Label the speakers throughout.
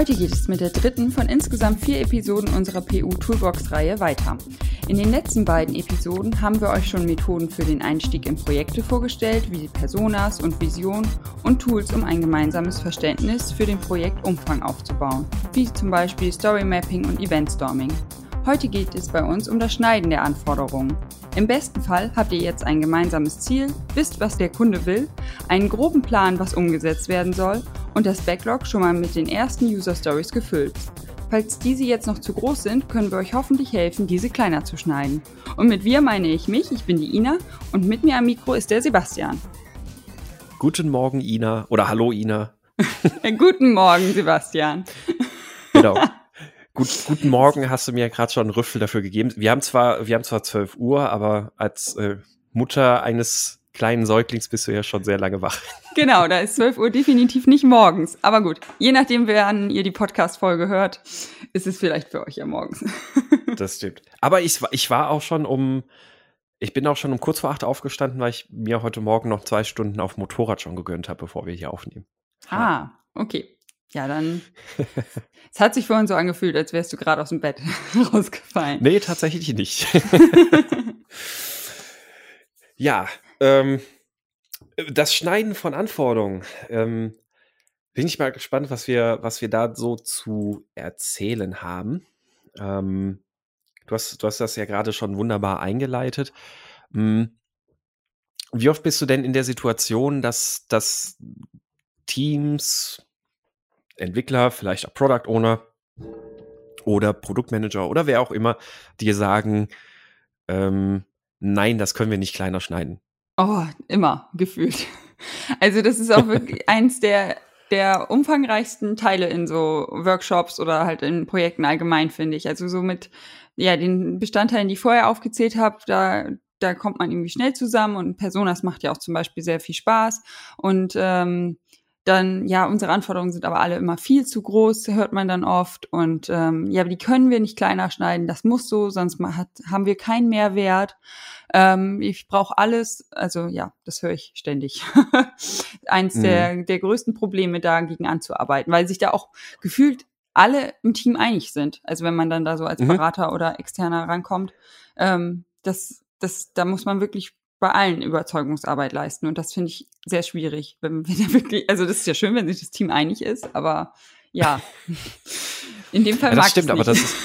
Speaker 1: Heute geht es mit der dritten von insgesamt vier Episoden unserer PU Toolbox-Reihe weiter. In den letzten beiden Episoden haben wir euch schon Methoden für den Einstieg in Projekte vorgestellt, wie Personas und Vision und Tools, um ein gemeinsames Verständnis für den Projektumfang aufzubauen, wie zum Beispiel Story Mapping und Event Storming. Heute geht es bei uns um das Schneiden der Anforderungen. Im besten Fall habt ihr jetzt ein gemeinsames Ziel, wisst, was der Kunde will, einen groben Plan, was umgesetzt werden soll und das Backlog schon mal mit den ersten User Stories gefüllt. Falls diese jetzt noch zu groß sind, können wir euch hoffentlich helfen, diese kleiner zu schneiden. Und mit wir meine ich mich, ich bin die Ina und mit mir am Mikro ist der Sebastian.
Speaker 2: Guten Morgen, Ina. Oder hallo, Ina.
Speaker 1: Guten Morgen, Sebastian.
Speaker 2: Genau. Gut, guten Morgen hast du mir gerade schon einen Rüffel dafür gegeben. Wir haben zwar, wir haben zwar 12 Uhr, aber als äh, Mutter eines kleinen Säuglings bist du ja schon sehr lange wach.
Speaker 1: Genau, da ist 12 Uhr definitiv nicht morgens. Aber gut, je nachdem, wann ihr die Podcast-Folge hört, ist es vielleicht für euch ja morgens.
Speaker 2: Das stimmt. Aber ich, ich war auch schon um, ich bin auch schon um kurz vor acht aufgestanden, weil ich mir heute Morgen noch zwei Stunden auf Motorrad schon gegönnt habe, bevor wir hier aufnehmen.
Speaker 1: Ah, okay. Ja, dann. es hat sich vorhin so angefühlt, als wärst du gerade aus dem Bett rausgefallen.
Speaker 2: Nee, tatsächlich nicht. ja, ähm, das Schneiden von Anforderungen. Ähm, bin ich mal gespannt, was wir, was wir da so zu erzählen haben. Ähm, du, hast, du hast das ja gerade schon wunderbar eingeleitet. Hm, wie oft bist du denn in der Situation, dass, dass Teams Entwickler, vielleicht auch Product Owner oder Produktmanager oder wer auch immer, die sagen, ähm, nein, das können wir nicht kleiner schneiden.
Speaker 1: Oh, immer gefühlt. Also das ist auch wirklich eins der, der umfangreichsten Teile in so Workshops oder halt in Projekten allgemein, finde ich. Also so mit ja, den Bestandteilen, die ich vorher aufgezählt habe, da, da kommt man irgendwie schnell zusammen und Personas macht ja auch zum Beispiel sehr viel Spaß. Und ähm, dann, ja, unsere Anforderungen sind aber alle immer viel zu groß, hört man dann oft. Und ähm, ja, die können wir nicht kleiner schneiden, das muss so, sonst hat, haben wir keinen Mehrwert. Ähm, ich brauche alles, also ja, das höre ich ständig. Eins mhm. der, der größten Probleme dagegen anzuarbeiten, weil sich da auch gefühlt alle im Team einig sind. Also wenn man dann da so als mhm. Berater oder Externer rankommt, ähm, das, das, da muss man wirklich bei allen Überzeugungsarbeit leisten. Und das finde ich sehr schwierig, wenn wir wirklich, also das ist ja schön, wenn sich das Team einig ist, aber ja, in dem Fall ja,
Speaker 2: das stimmt, aber das ist,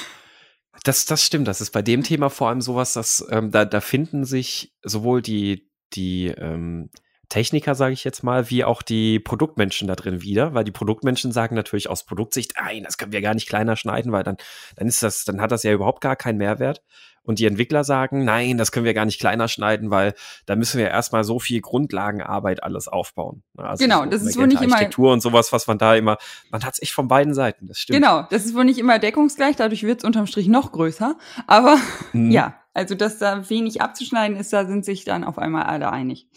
Speaker 2: das, das stimmt. Das ist bei dem Thema vor allem sowas, dass ähm, da, da finden sich sowohl die, die ähm, Techniker, sage ich jetzt mal, wie auch die Produktmenschen da drin wieder, weil die Produktmenschen sagen natürlich aus Produktsicht, nein, das können wir gar nicht kleiner schneiden, weil dann, dann ist das, dann hat das ja überhaupt gar keinen Mehrwert. Und die Entwickler sagen, nein, das können wir gar nicht kleiner schneiden, weil da müssen wir erstmal so viel Grundlagenarbeit alles aufbauen.
Speaker 1: Also genau,
Speaker 2: so
Speaker 1: das ist wohl nicht
Speaker 2: immer Architektur und sowas, was man da immer, man hat es echt von beiden Seiten, das stimmt.
Speaker 1: Genau, das ist wohl nicht immer deckungsgleich, dadurch wird es unterm Strich noch größer. Aber mhm. ja, also dass da wenig abzuschneiden ist, da sind sich dann auf einmal alle einig.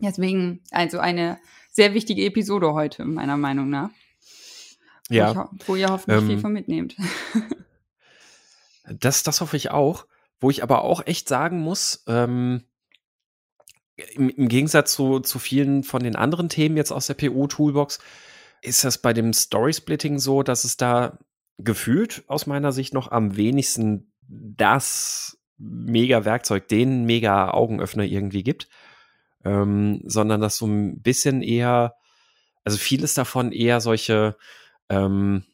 Speaker 1: Deswegen, also eine sehr wichtige Episode heute, meiner Meinung nach.
Speaker 2: Ja.
Speaker 1: Wo ihr hoffentlich ähm, viel von mitnehmt.
Speaker 2: Das, das hoffe ich auch. Wo ich aber auch echt sagen muss, ähm, im, im, Gegensatz zu, zu vielen von den anderen Themen jetzt aus der PO-Toolbox, ist das bei dem Story-Splitting so, dass es da gefühlt aus meiner Sicht noch am wenigsten das mega Werkzeug, den mega Augenöffner irgendwie gibt, ähm, sondern dass so ein bisschen eher, also vieles davon eher solche, ähm,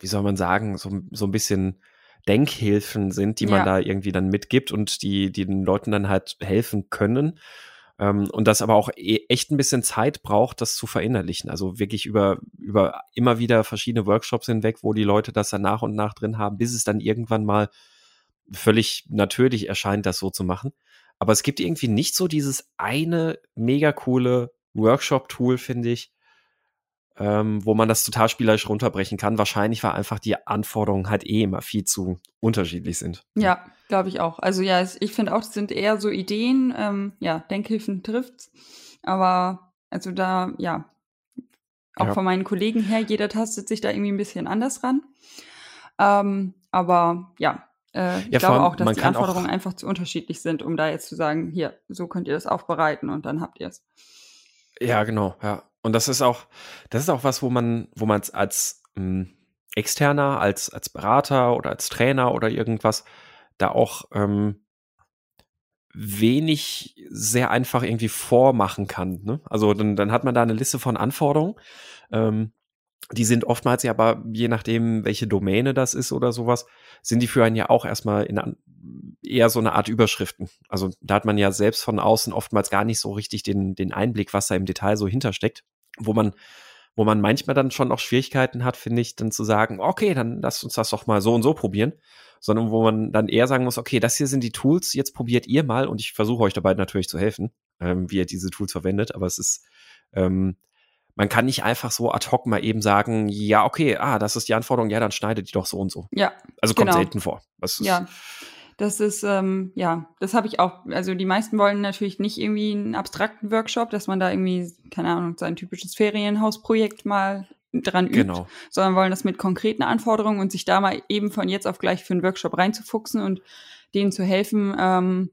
Speaker 2: wie soll man sagen, so, so ein bisschen Denkhilfen sind, die man ja. da irgendwie dann mitgibt und die, die den Leuten dann halt helfen können. Ähm, und das aber auch e echt ein bisschen Zeit braucht, das zu verinnerlichen. Also wirklich über, über immer wieder verschiedene Workshops hinweg, wo die Leute das dann nach und nach drin haben, bis es dann irgendwann mal völlig natürlich erscheint, das so zu machen. Aber es gibt irgendwie nicht so dieses eine mega coole Workshop-Tool, finde ich, ähm, wo man das total spielerisch runterbrechen kann. Wahrscheinlich, weil einfach die Anforderungen halt eh immer viel zu unterschiedlich sind.
Speaker 1: Ja, glaube ich auch. Also ja, ich finde auch, es sind eher so Ideen, ähm, ja, Denkhilfen trifft's. Aber also da, ja, auch ja. von meinen Kollegen her, jeder tastet sich da irgendwie ein bisschen anders ran. Ähm, aber ja, äh, ich ja, glaube auch, dass die Anforderungen auch einfach zu unterschiedlich sind, um da jetzt zu sagen, hier, so könnt ihr das aufbereiten und dann habt ihr es.
Speaker 2: Ja, genau, ja. Und das ist auch, das ist auch was, wo man, wo man als mh, Externer, als, als Berater oder als Trainer oder irgendwas, da auch ähm, wenig sehr einfach irgendwie vormachen kann. Ne? Also dann, dann hat man da eine Liste von Anforderungen. Ähm, die sind oftmals ja aber, je nachdem, welche Domäne das ist oder sowas, sind die für einen ja auch erstmal in eher so eine Art Überschriften. Also da hat man ja selbst von außen oftmals gar nicht so richtig den, den Einblick, was da im Detail so hintersteckt, wo man, wo man manchmal dann schon auch Schwierigkeiten hat, finde ich, dann zu sagen, okay, dann lass uns das doch mal so und so probieren, sondern wo man dann eher sagen muss, okay, das hier sind die Tools, jetzt probiert ihr mal und ich versuche euch dabei natürlich zu helfen, ähm, wie ihr diese Tools verwendet, aber es ist, ähm, man kann nicht einfach so ad hoc mal eben sagen, ja, okay, ah, das ist die Anforderung, ja, dann schneidet die doch so und so.
Speaker 1: Ja.
Speaker 2: Also kommt genau. selten vor. Das
Speaker 1: ja. Das ist, ähm, ja, das habe ich auch. Also die meisten wollen natürlich nicht irgendwie einen abstrakten Workshop, dass man da irgendwie, keine Ahnung, sein typisches Ferienhausprojekt mal dran übt, genau. sondern wollen das mit konkreten Anforderungen und sich da mal eben von jetzt auf gleich für einen Workshop reinzufuchsen und denen zu helfen, ähm,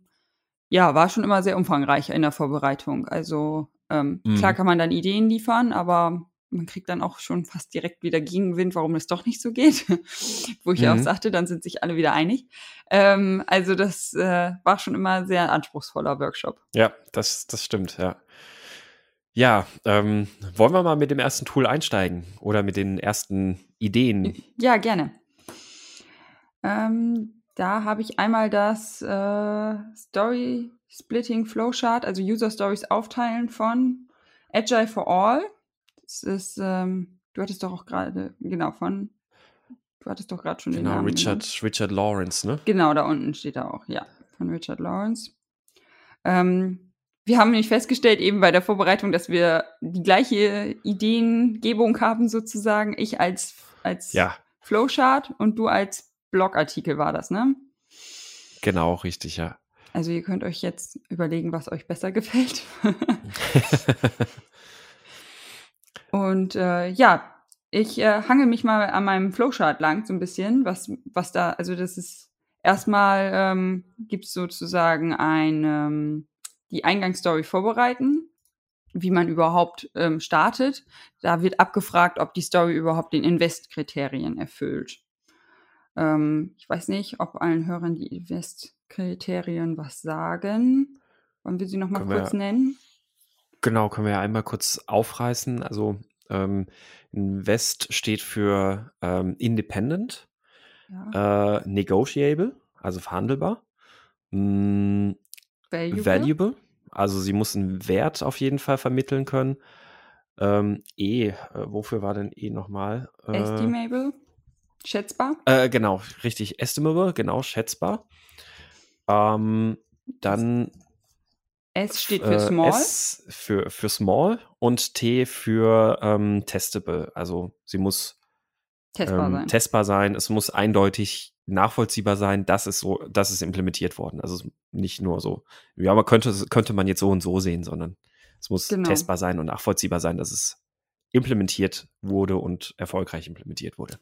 Speaker 1: ja, war schon immer sehr umfangreich in der Vorbereitung. Also ähm, mhm. Klar kann man dann Ideen liefern, aber man kriegt dann auch schon fast direkt wieder Gegenwind, warum es doch nicht so geht. Wo ich mhm. auch sagte, dann sind sich alle wieder einig. Ähm, also das äh, war schon immer sehr anspruchsvoller Workshop.
Speaker 2: Ja, das, das stimmt, ja. Ja, ähm, wollen wir mal mit dem ersten Tool einsteigen oder mit den ersten Ideen?
Speaker 1: Ja, gerne. Ähm, da habe ich einmal das äh, Story Splitting Flowchart, also User Stories aufteilen von Agile for All. Das ist, ähm, du hattest doch auch gerade, genau, von, du hattest doch gerade schon
Speaker 2: genau,
Speaker 1: den Namen.
Speaker 2: Richard, genannt. Richard Lawrence, ne?
Speaker 1: Genau, da unten steht er auch, ja, von Richard Lawrence. Ähm, wir haben nämlich festgestellt, eben bei der Vorbereitung, dass wir die gleiche Ideengebung haben, sozusagen. Ich als, als
Speaker 2: ja.
Speaker 1: Flowchart und du als Blogartikel war das, ne?
Speaker 2: Genau, richtig, ja.
Speaker 1: Also ihr könnt euch jetzt überlegen, was euch besser gefällt. und äh, ja, ich äh, hange mich mal an meinem Flowchart lang so ein bisschen, was, was da, also das ist erstmal ähm, gibt es sozusagen ein, ähm, die Eingangsstory vorbereiten, wie man überhaupt ähm, startet. Da wird abgefragt, ob die Story überhaupt den Invest-Kriterien erfüllt. Ähm, ich weiß nicht, ob allen Hörern die Invest-Kriterien was sagen. Wollen wir sie nochmal kurz wir, nennen?
Speaker 2: Genau, können wir ja einmal kurz aufreißen. Also ähm, Invest steht für ähm, Independent, ja. äh, Negotiable, also verhandelbar, mh, mm, valuable. valuable. also sie muss einen Wert auf jeden Fall vermitteln können. Ähm, e, äh, wofür war denn E nochmal?
Speaker 1: Äh, Estimable. Schätzbar?
Speaker 2: Äh, genau, richtig. Estimable, genau, schätzbar. Ähm, dann.
Speaker 1: S steht für äh, Small.
Speaker 2: S für, für Small und T für ähm, Testable. Also sie muss
Speaker 1: testbar, ähm, sein.
Speaker 2: testbar sein. Es muss eindeutig nachvollziehbar sein, dass es so, dass es implementiert worden. Also nicht nur so, ja, man könnte, könnte man jetzt so und so sehen, sondern es muss genau. testbar sein und nachvollziehbar sein, dass es implementiert wurde und erfolgreich implementiert wurde.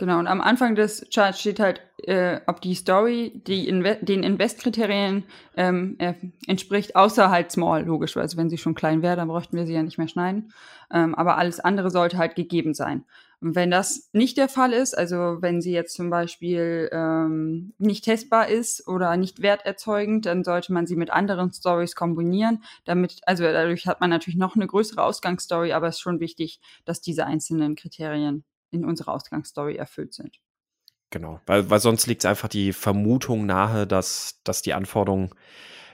Speaker 1: Genau, und am Anfang des Charts steht halt, äh, ob die Story die Inve den Invest-Kriterien ähm, äh, entspricht, außer halt small, logisch, also wenn sie schon klein wäre, dann bräuchten wir sie ja nicht mehr schneiden. Ähm, aber alles andere sollte halt gegeben sein. Und wenn das nicht der Fall ist, also wenn sie jetzt zum Beispiel ähm, nicht testbar ist oder nicht werterzeugend, dann sollte man sie mit anderen Stories kombinieren, damit, also dadurch hat man natürlich noch eine größere Ausgangsstory, aber es ist schon wichtig, dass diese einzelnen Kriterien in unserer Ausgangsstory erfüllt sind.
Speaker 2: Genau, weil, weil sonst liegt einfach die Vermutung nahe, dass, dass die Anforderung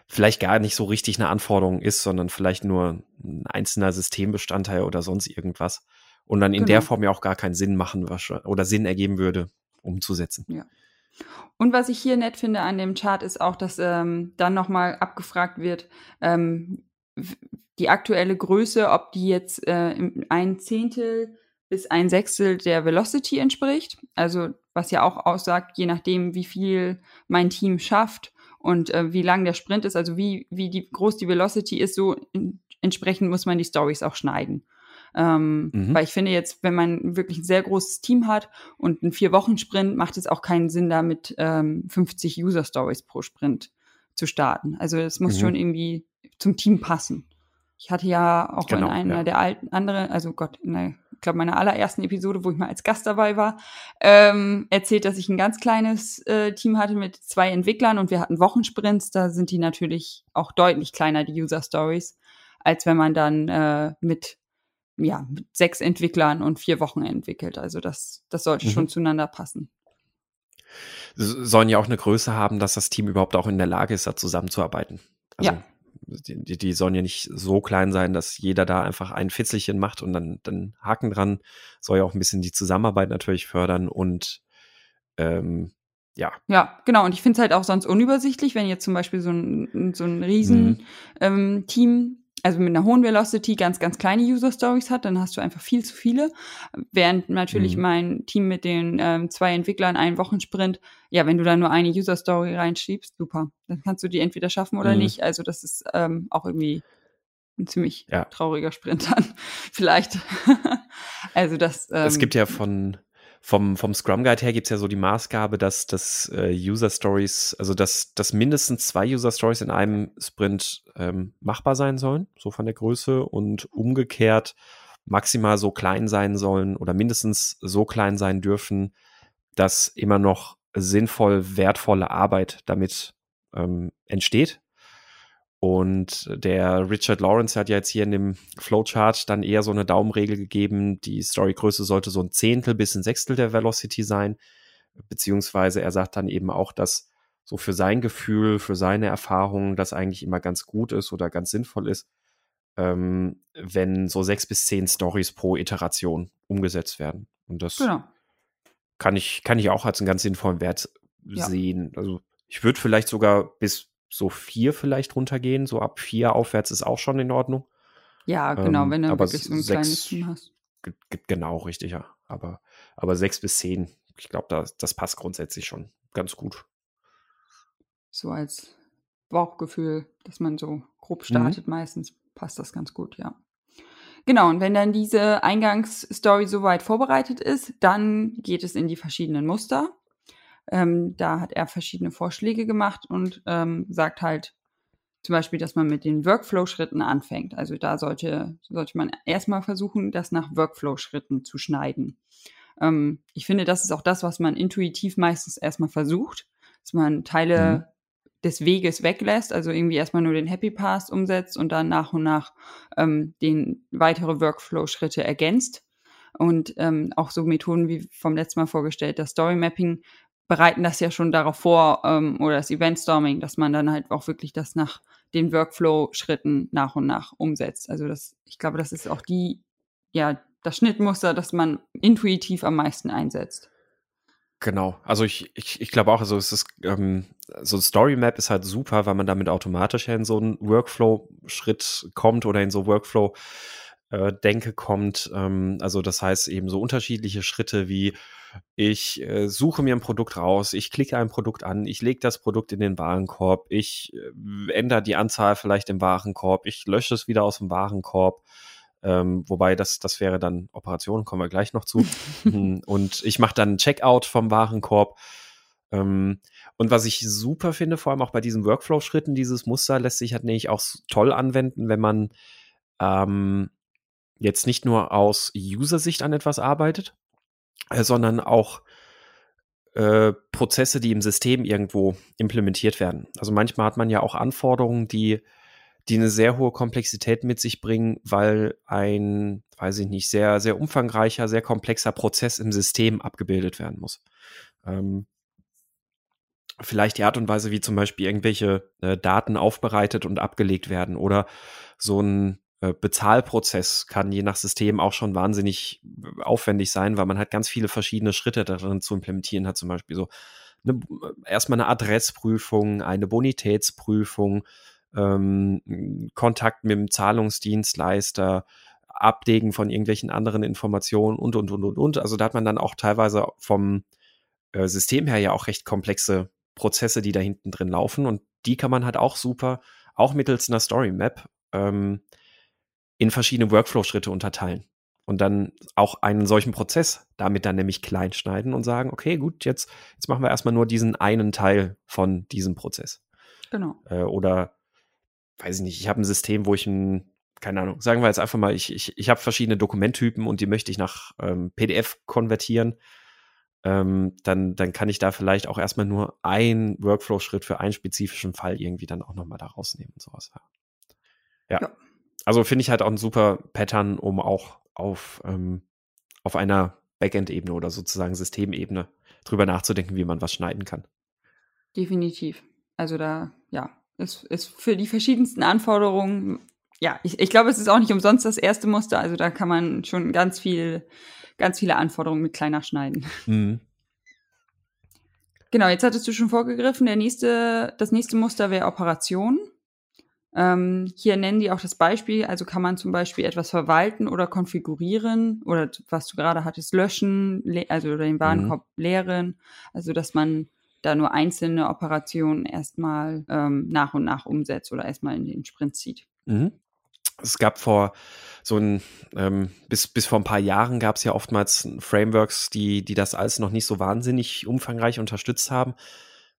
Speaker 2: vielleicht gar nicht so richtig eine Anforderung ist, sondern vielleicht nur ein einzelner Systembestandteil oder sonst irgendwas. Und dann in genau. der Form ja auch gar keinen Sinn machen oder Sinn ergeben würde, umzusetzen.
Speaker 1: Ja. Und was ich hier nett finde an dem Chart ist auch, dass ähm, dann nochmal abgefragt wird, ähm, die aktuelle Größe, ob die jetzt äh, ein Zehntel bis ein Sechstel der Velocity entspricht. Also was ja auch aussagt, je nachdem, wie viel mein Team schafft und äh, wie lang der Sprint ist, also wie, wie die, groß die Velocity ist, so in, entsprechend muss man die Stories auch schneiden. Ähm, mhm. Weil ich finde jetzt, wenn man wirklich ein sehr großes Team hat und einen Vier-Wochen-Sprint, macht es auch keinen Sinn, da mit ähm, 50 User-Stories pro Sprint zu starten. Also es muss mhm. schon irgendwie zum Team passen. Ich hatte ja auch genau, in einer ja. der alten, andere, also Gott, in der glaube, meiner allerersten Episode, wo ich mal als Gast dabei war, ähm, erzählt, dass ich ein ganz kleines äh, Team hatte mit zwei Entwicklern und wir hatten Wochensprints. Da sind die natürlich auch deutlich kleiner, die User Stories, als wenn man dann äh, mit ja, mit sechs Entwicklern und vier Wochen entwickelt. Also das, das sollte mhm. schon zueinander passen.
Speaker 2: Sollen ja auch eine Größe haben, dass das Team überhaupt auch in der Lage ist, da zusammenzuarbeiten. Also ja. Die, die, sollen ja nicht so klein sein, dass jeder da einfach ein Fitzelchen macht und dann, dann Haken dran. Soll ja auch ein bisschen die Zusammenarbeit natürlich fördern und ähm, ja.
Speaker 1: Ja, genau. Und ich finde es halt auch sonst unübersichtlich, wenn jetzt zum Beispiel so ein, so ein Riesen-Team mhm. ähm, also mit einer hohen Velocity ganz, ganz kleine User Stories hat, dann hast du einfach viel zu viele. Während natürlich mhm. mein Team mit den ähm, zwei Entwicklern einen Wochensprint, ja, wenn du da nur eine User Story reinschiebst, super. Dann kannst du die entweder schaffen oder mhm. nicht. Also das ist ähm, auch irgendwie ein ziemlich ja. trauriger Sprint dann. Vielleicht. also das.
Speaker 2: Ähm, es gibt ja von vom, vom Scrum Guide her gibt es ja so die Maßgabe, dass das äh, User Stories, also dass, dass mindestens zwei User Stories in einem Sprint ähm, machbar sein sollen, so von der Größe und umgekehrt maximal so klein sein sollen oder mindestens so klein sein dürfen, dass immer noch sinnvoll wertvolle Arbeit damit ähm, entsteht. Und der Richard Lawrence hat ja jetzt hier in dem Flowchart dann eher so eine Daumenregel gegeben. Die Storygröße sollte so ein Zehntel bis ein Sechstel der Velocity sein. Beziehungsweise er sagt dann eben auch, dass so für sein Gefühl, für seine Erfahrungen das eigentlich immer ganz gut ist oder ganz sinnvoll ist, ähm, wenn so sechs bis zehn Stories pro Iteration umgesetzt werden. Und das genau. kann ich, kann ich auch als einen ganz sinnvollen Wert ja. sehen. Also ich würde vielleicht sogar bis so vier vielleicht runtergehen. So ab vier aufwärts ist auch schon in Ordnung.
Speaker 1: Ja, genau, ähm, wenn du wirklich so ein sechs, kleines Team hast.
Speaker 2: Genau, richtig, ja. Aber, aber sechs bis zehn, ich glaube, das, das passt grundsätzlich schon ganz gut.
Speaker 1: So als Bauchgefühl, dass man so grob mhm. startet, mhm. meistens passt das ganz gut, ja. Genau, und wenn dann diese Eingangsstory soweit vorbereitet ist, dann geht es in die verschiedenen Muster. Ähm, da hat er verschiedene Vorschläge gemacht und ähm, sagt halt zum Beispiel, dass man mit den Workflow-Schritten anfängt. Also da sollte, sollte man erstmal versuchen, das nach Workflow-Schritten zu schneiden. Ähm, ich finde, das ist auch das, was man intuitiv meistens erstmal versucht, dass man Teile mhm des Weges weglässt, also irgendwie erstmal nur den Happy Pass umsetzt und dann nach und nach ähm, den weitere Workflow-Schritte ergänzt. Und ähm, auch so Methoden wie vom letzten Mal vorgestellt, das Story Mapping bereiten das ja schon darauf vor, ähm, oder das Event-Storming, dass man dann halt auch wirklich das nach den Workflow-Schritten nach und nach umsetzt. Also das, ich glaube, das ist auch die, ja, das Schnittmuster, das man intuitiv am meisten einsetzt.
Speaker 2: Genau, also ich, ich, ich glaube auch, also es ist, ähm, so ein Story Map ist halt super, weil man damit automatisch in so einen Workflow-Schritt kommt oder in so Workflow- äh, Denke kommt. Ähm, also das heißt eben so unterschiedliche Schritte wie ich äh, suche mir ein Produkt raus, ich klicke ein Produkt an, ich lege das Produkt in den Warenkorb, ich äh, ändere die Anzahl vielleicht im Warenkorb, ich lösche es wieder aus dem Warenkorb. Ähm, wobei das, das wäre dann Operation, kommen wir gleich noch zu. Hm, und ich mache dann Checkout vom Warenkorb. Ähm, und was ich super finde, vor allem auch bei diesen Workflow-Schritten, dieses Muster lässt sich halt nämlich auch toll anwenden, wenn man ähm, jetzt nicht nur aus User-Sicht an etwas arbeitet, äh, sondern auch äh, Prozesse, die im System irgendwo implementiert werden. Also manchmal hat man ja auch Anforderungen, die, die eine sehr hohe Komplexität mit sich bringen, weil ein, weiß ich nicht, sehr, sehr umfangreicher, sehr komplexer Prozess im System abgebildet werden muss. Ähm, vielleicht die Art und Weise, wie zum Beispiel irgendwelche äh, Daten aufbereitet und abgelegt werden oder so ein Bezahlprozess kann je nach System auch schon wahnsinnig äh, aufwendig sein, weil man halt ganz viele verschiedene Schritte darin zu implementieren hat. Zum Beispiel so eine, äh, erstmal eine Adressprüfung, eine Bonitätsprüfung, ähm, Kontakt mit dem Zahlungsdienstleister, Abdecken von irgendwelchen anderen Informationen und, und, und, und, und. Also da hat man dann auch teilweise vom äh, System her ja auch recht komplexe Prozesse, die da hinten drin laufen. Und die kann man halt auch super, auch mittels einer Story Map, ähm, in verschiedene Workflow-Schritte unterteilen. Und dann auch einen solchen Prozess damit dann nämlich klein schneiden und sagen, okay, gut, jetzt, jetzt machen wir erstmal nur diesen einen Teil von diesem Prozess.
Speaker 1: Genau.
Speaker 2: Äh, oder, weiß ich nicht, ich habe ein System, wo ich ein, keine Ahnung, sagen wir jetzt einfach mal, ich, ich, ich habe verschiedene Dokumenttypen und die möchte ich nach ähm, PDF konvertieren. Ähm, dann, dann kann ich da vielleicht auch erstmal nur einen Workflow-Schritt für einen spezifischen Fall irgendwie dann auch nochmal da rausnehmen und sowas. Ja. ja. Also finde ich halt auch ein super Pattern, um auch auf, ähm, auf einer Backend-Ebene oder sozusagen Systemebene drüber nachzudenken, wie man was schneiden kann.
Speaker 1: Definitiv. Also da, ja, ist, ist für die verschiedensten Anforderungen, ja, ich, ich glaube, es ist auch nicht umsonst das erste Muster. Also da kann man schon ganz viel, ganz viele Anforderungen mit kleiner schneiden. Mhm. Genau, jetzt hattest du schon vorgegriffen, der nächste, das nächste Muster wäre Operation. Ähm, hier nennen die auch das Beispiel, also kann man zum Beispiel etwas verwalten oder konfigurieren oder was du gerade hattest, löschen, also oder den Warenkorb mhm. leeren, also dass man da nur einzelne Operationen erstmal ähm, nach und nach umsetzt oder erstmal in den Sprint zieht. Mhm.
Speaker 2: Es gab vor so ein, ähm, bis, bis vor ein paar Jahren gab es ja oftmals Frameworks, die, die das alles noch nicht so wahnsinnig umfangreich unterstützt haben.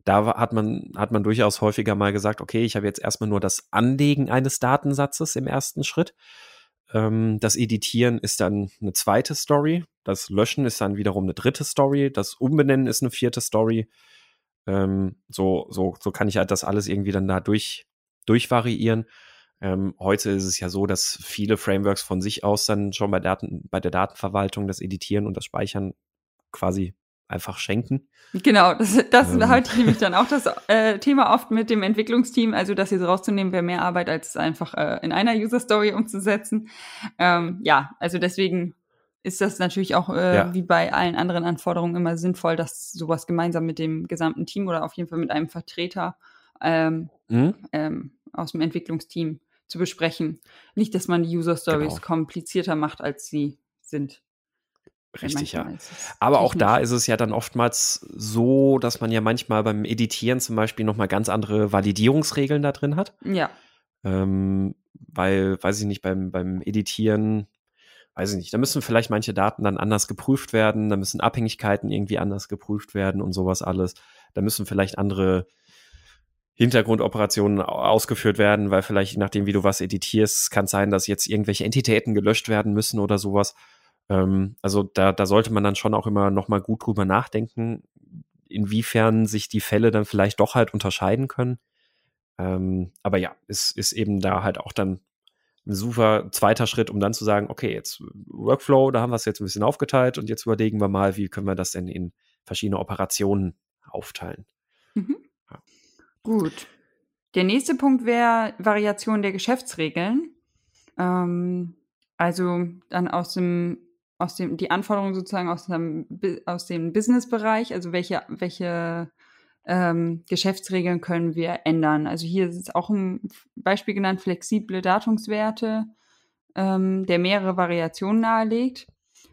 Speaker 2: Da hat man, hat man durchaus häufiger mal gesagt, okay, ich habe jetzt erstmal nur das Anlegen eines Datensatzes im ersten Schritt. Ähm, das Editieren ist dann eine zweite Story. Das Löschen ist dann wiederum eine dritte Story. Das Umbenennen ist eine vierte Story. Ähm, so, so, so kann ich halt das alles irgendwie dann da durch, durchvariieren. Ähm, heute ist es ja so, dass viele Frameworks von sich aus dann schon bei, Daten, bei der Datenverwaltung das Editieren und das Speichern quasi einfach schenken.
Speaker 1: Genau, das, das ähm. halte ich nämlich dann auch das äh, Thema oft mit dem Entwicklungsteam, also das jetzt rauszunehmen, wäre mehr Arbeit, als einfach äh, in einer User Story umzusetzen. Ähm, ja, also deswegen ist das natürlich auch äh, ja. wie bei allen anderen Anforderungen immer sinnvoll, dass sowas gemeinsam mit dem gesamten Team oder auf jeden Fall mit einem Vertreter ähm, mhm. ähm, aus dem Entwicklungsteam zu besprechen. Nicht, dass man die User Stories genau. komplizierter macht, als sie sind.
Speaker 2: Richtig, ja. Aber auch da ist es ja dann oftmals so, dass man ja manchmal beim Editieren zum Beispiel nochmal ganz andere Validierungsregeln da drin hat.
Speaker 1: Ja.
Speaker 2: Ähm, weil, weiß ich nicht, beim, beim Editieren weiß ich nicht, da müssen vielleicht manche Daten dann anders geprüft werden, da müssen Abhängigkeiten irgendwie anders geprüft werden und sowas alles. Da müssen vielleicht andere Hintergrundoperationen ausgeführt werden, weil vielleicht je nachdem, wie du was editierst, kann sein, dass jetzt irgendwelche Entitäten gelöscht werden müssen oder sowas. Ähm, also da, da sollte man dann schon auch immer nochmal gut drüber nachdenken, inwiefern sich die Fälle dann vielleicht doch halt unterscheiden können. Ähm, aber ja, es ist eben da halt auch dann ein super zweiter Schritt, um dann zu sagen, okay, jetzt Workflow, da haben wir es jetzt ein bisschen aufgeteilt und jetzt überlegen wir mal, wie können wir das denn in verschiedene Operationen aufteilen. Mhm.
Speaker 1: Ja. Gut. Der nächste Punkt wäre Variation der Geschäftsregeln. Ähm, also dann aus dem, aus dem, die Anforderungen sozusagen aus dem, aus dem Business-Bereich, also welche, welche ähm, Geschäftsregeln können wir ändern. Also hier ist auch ein Beispiel genannt, flexible Datumswerte, ähm, der mehrere Variationen nahelegt.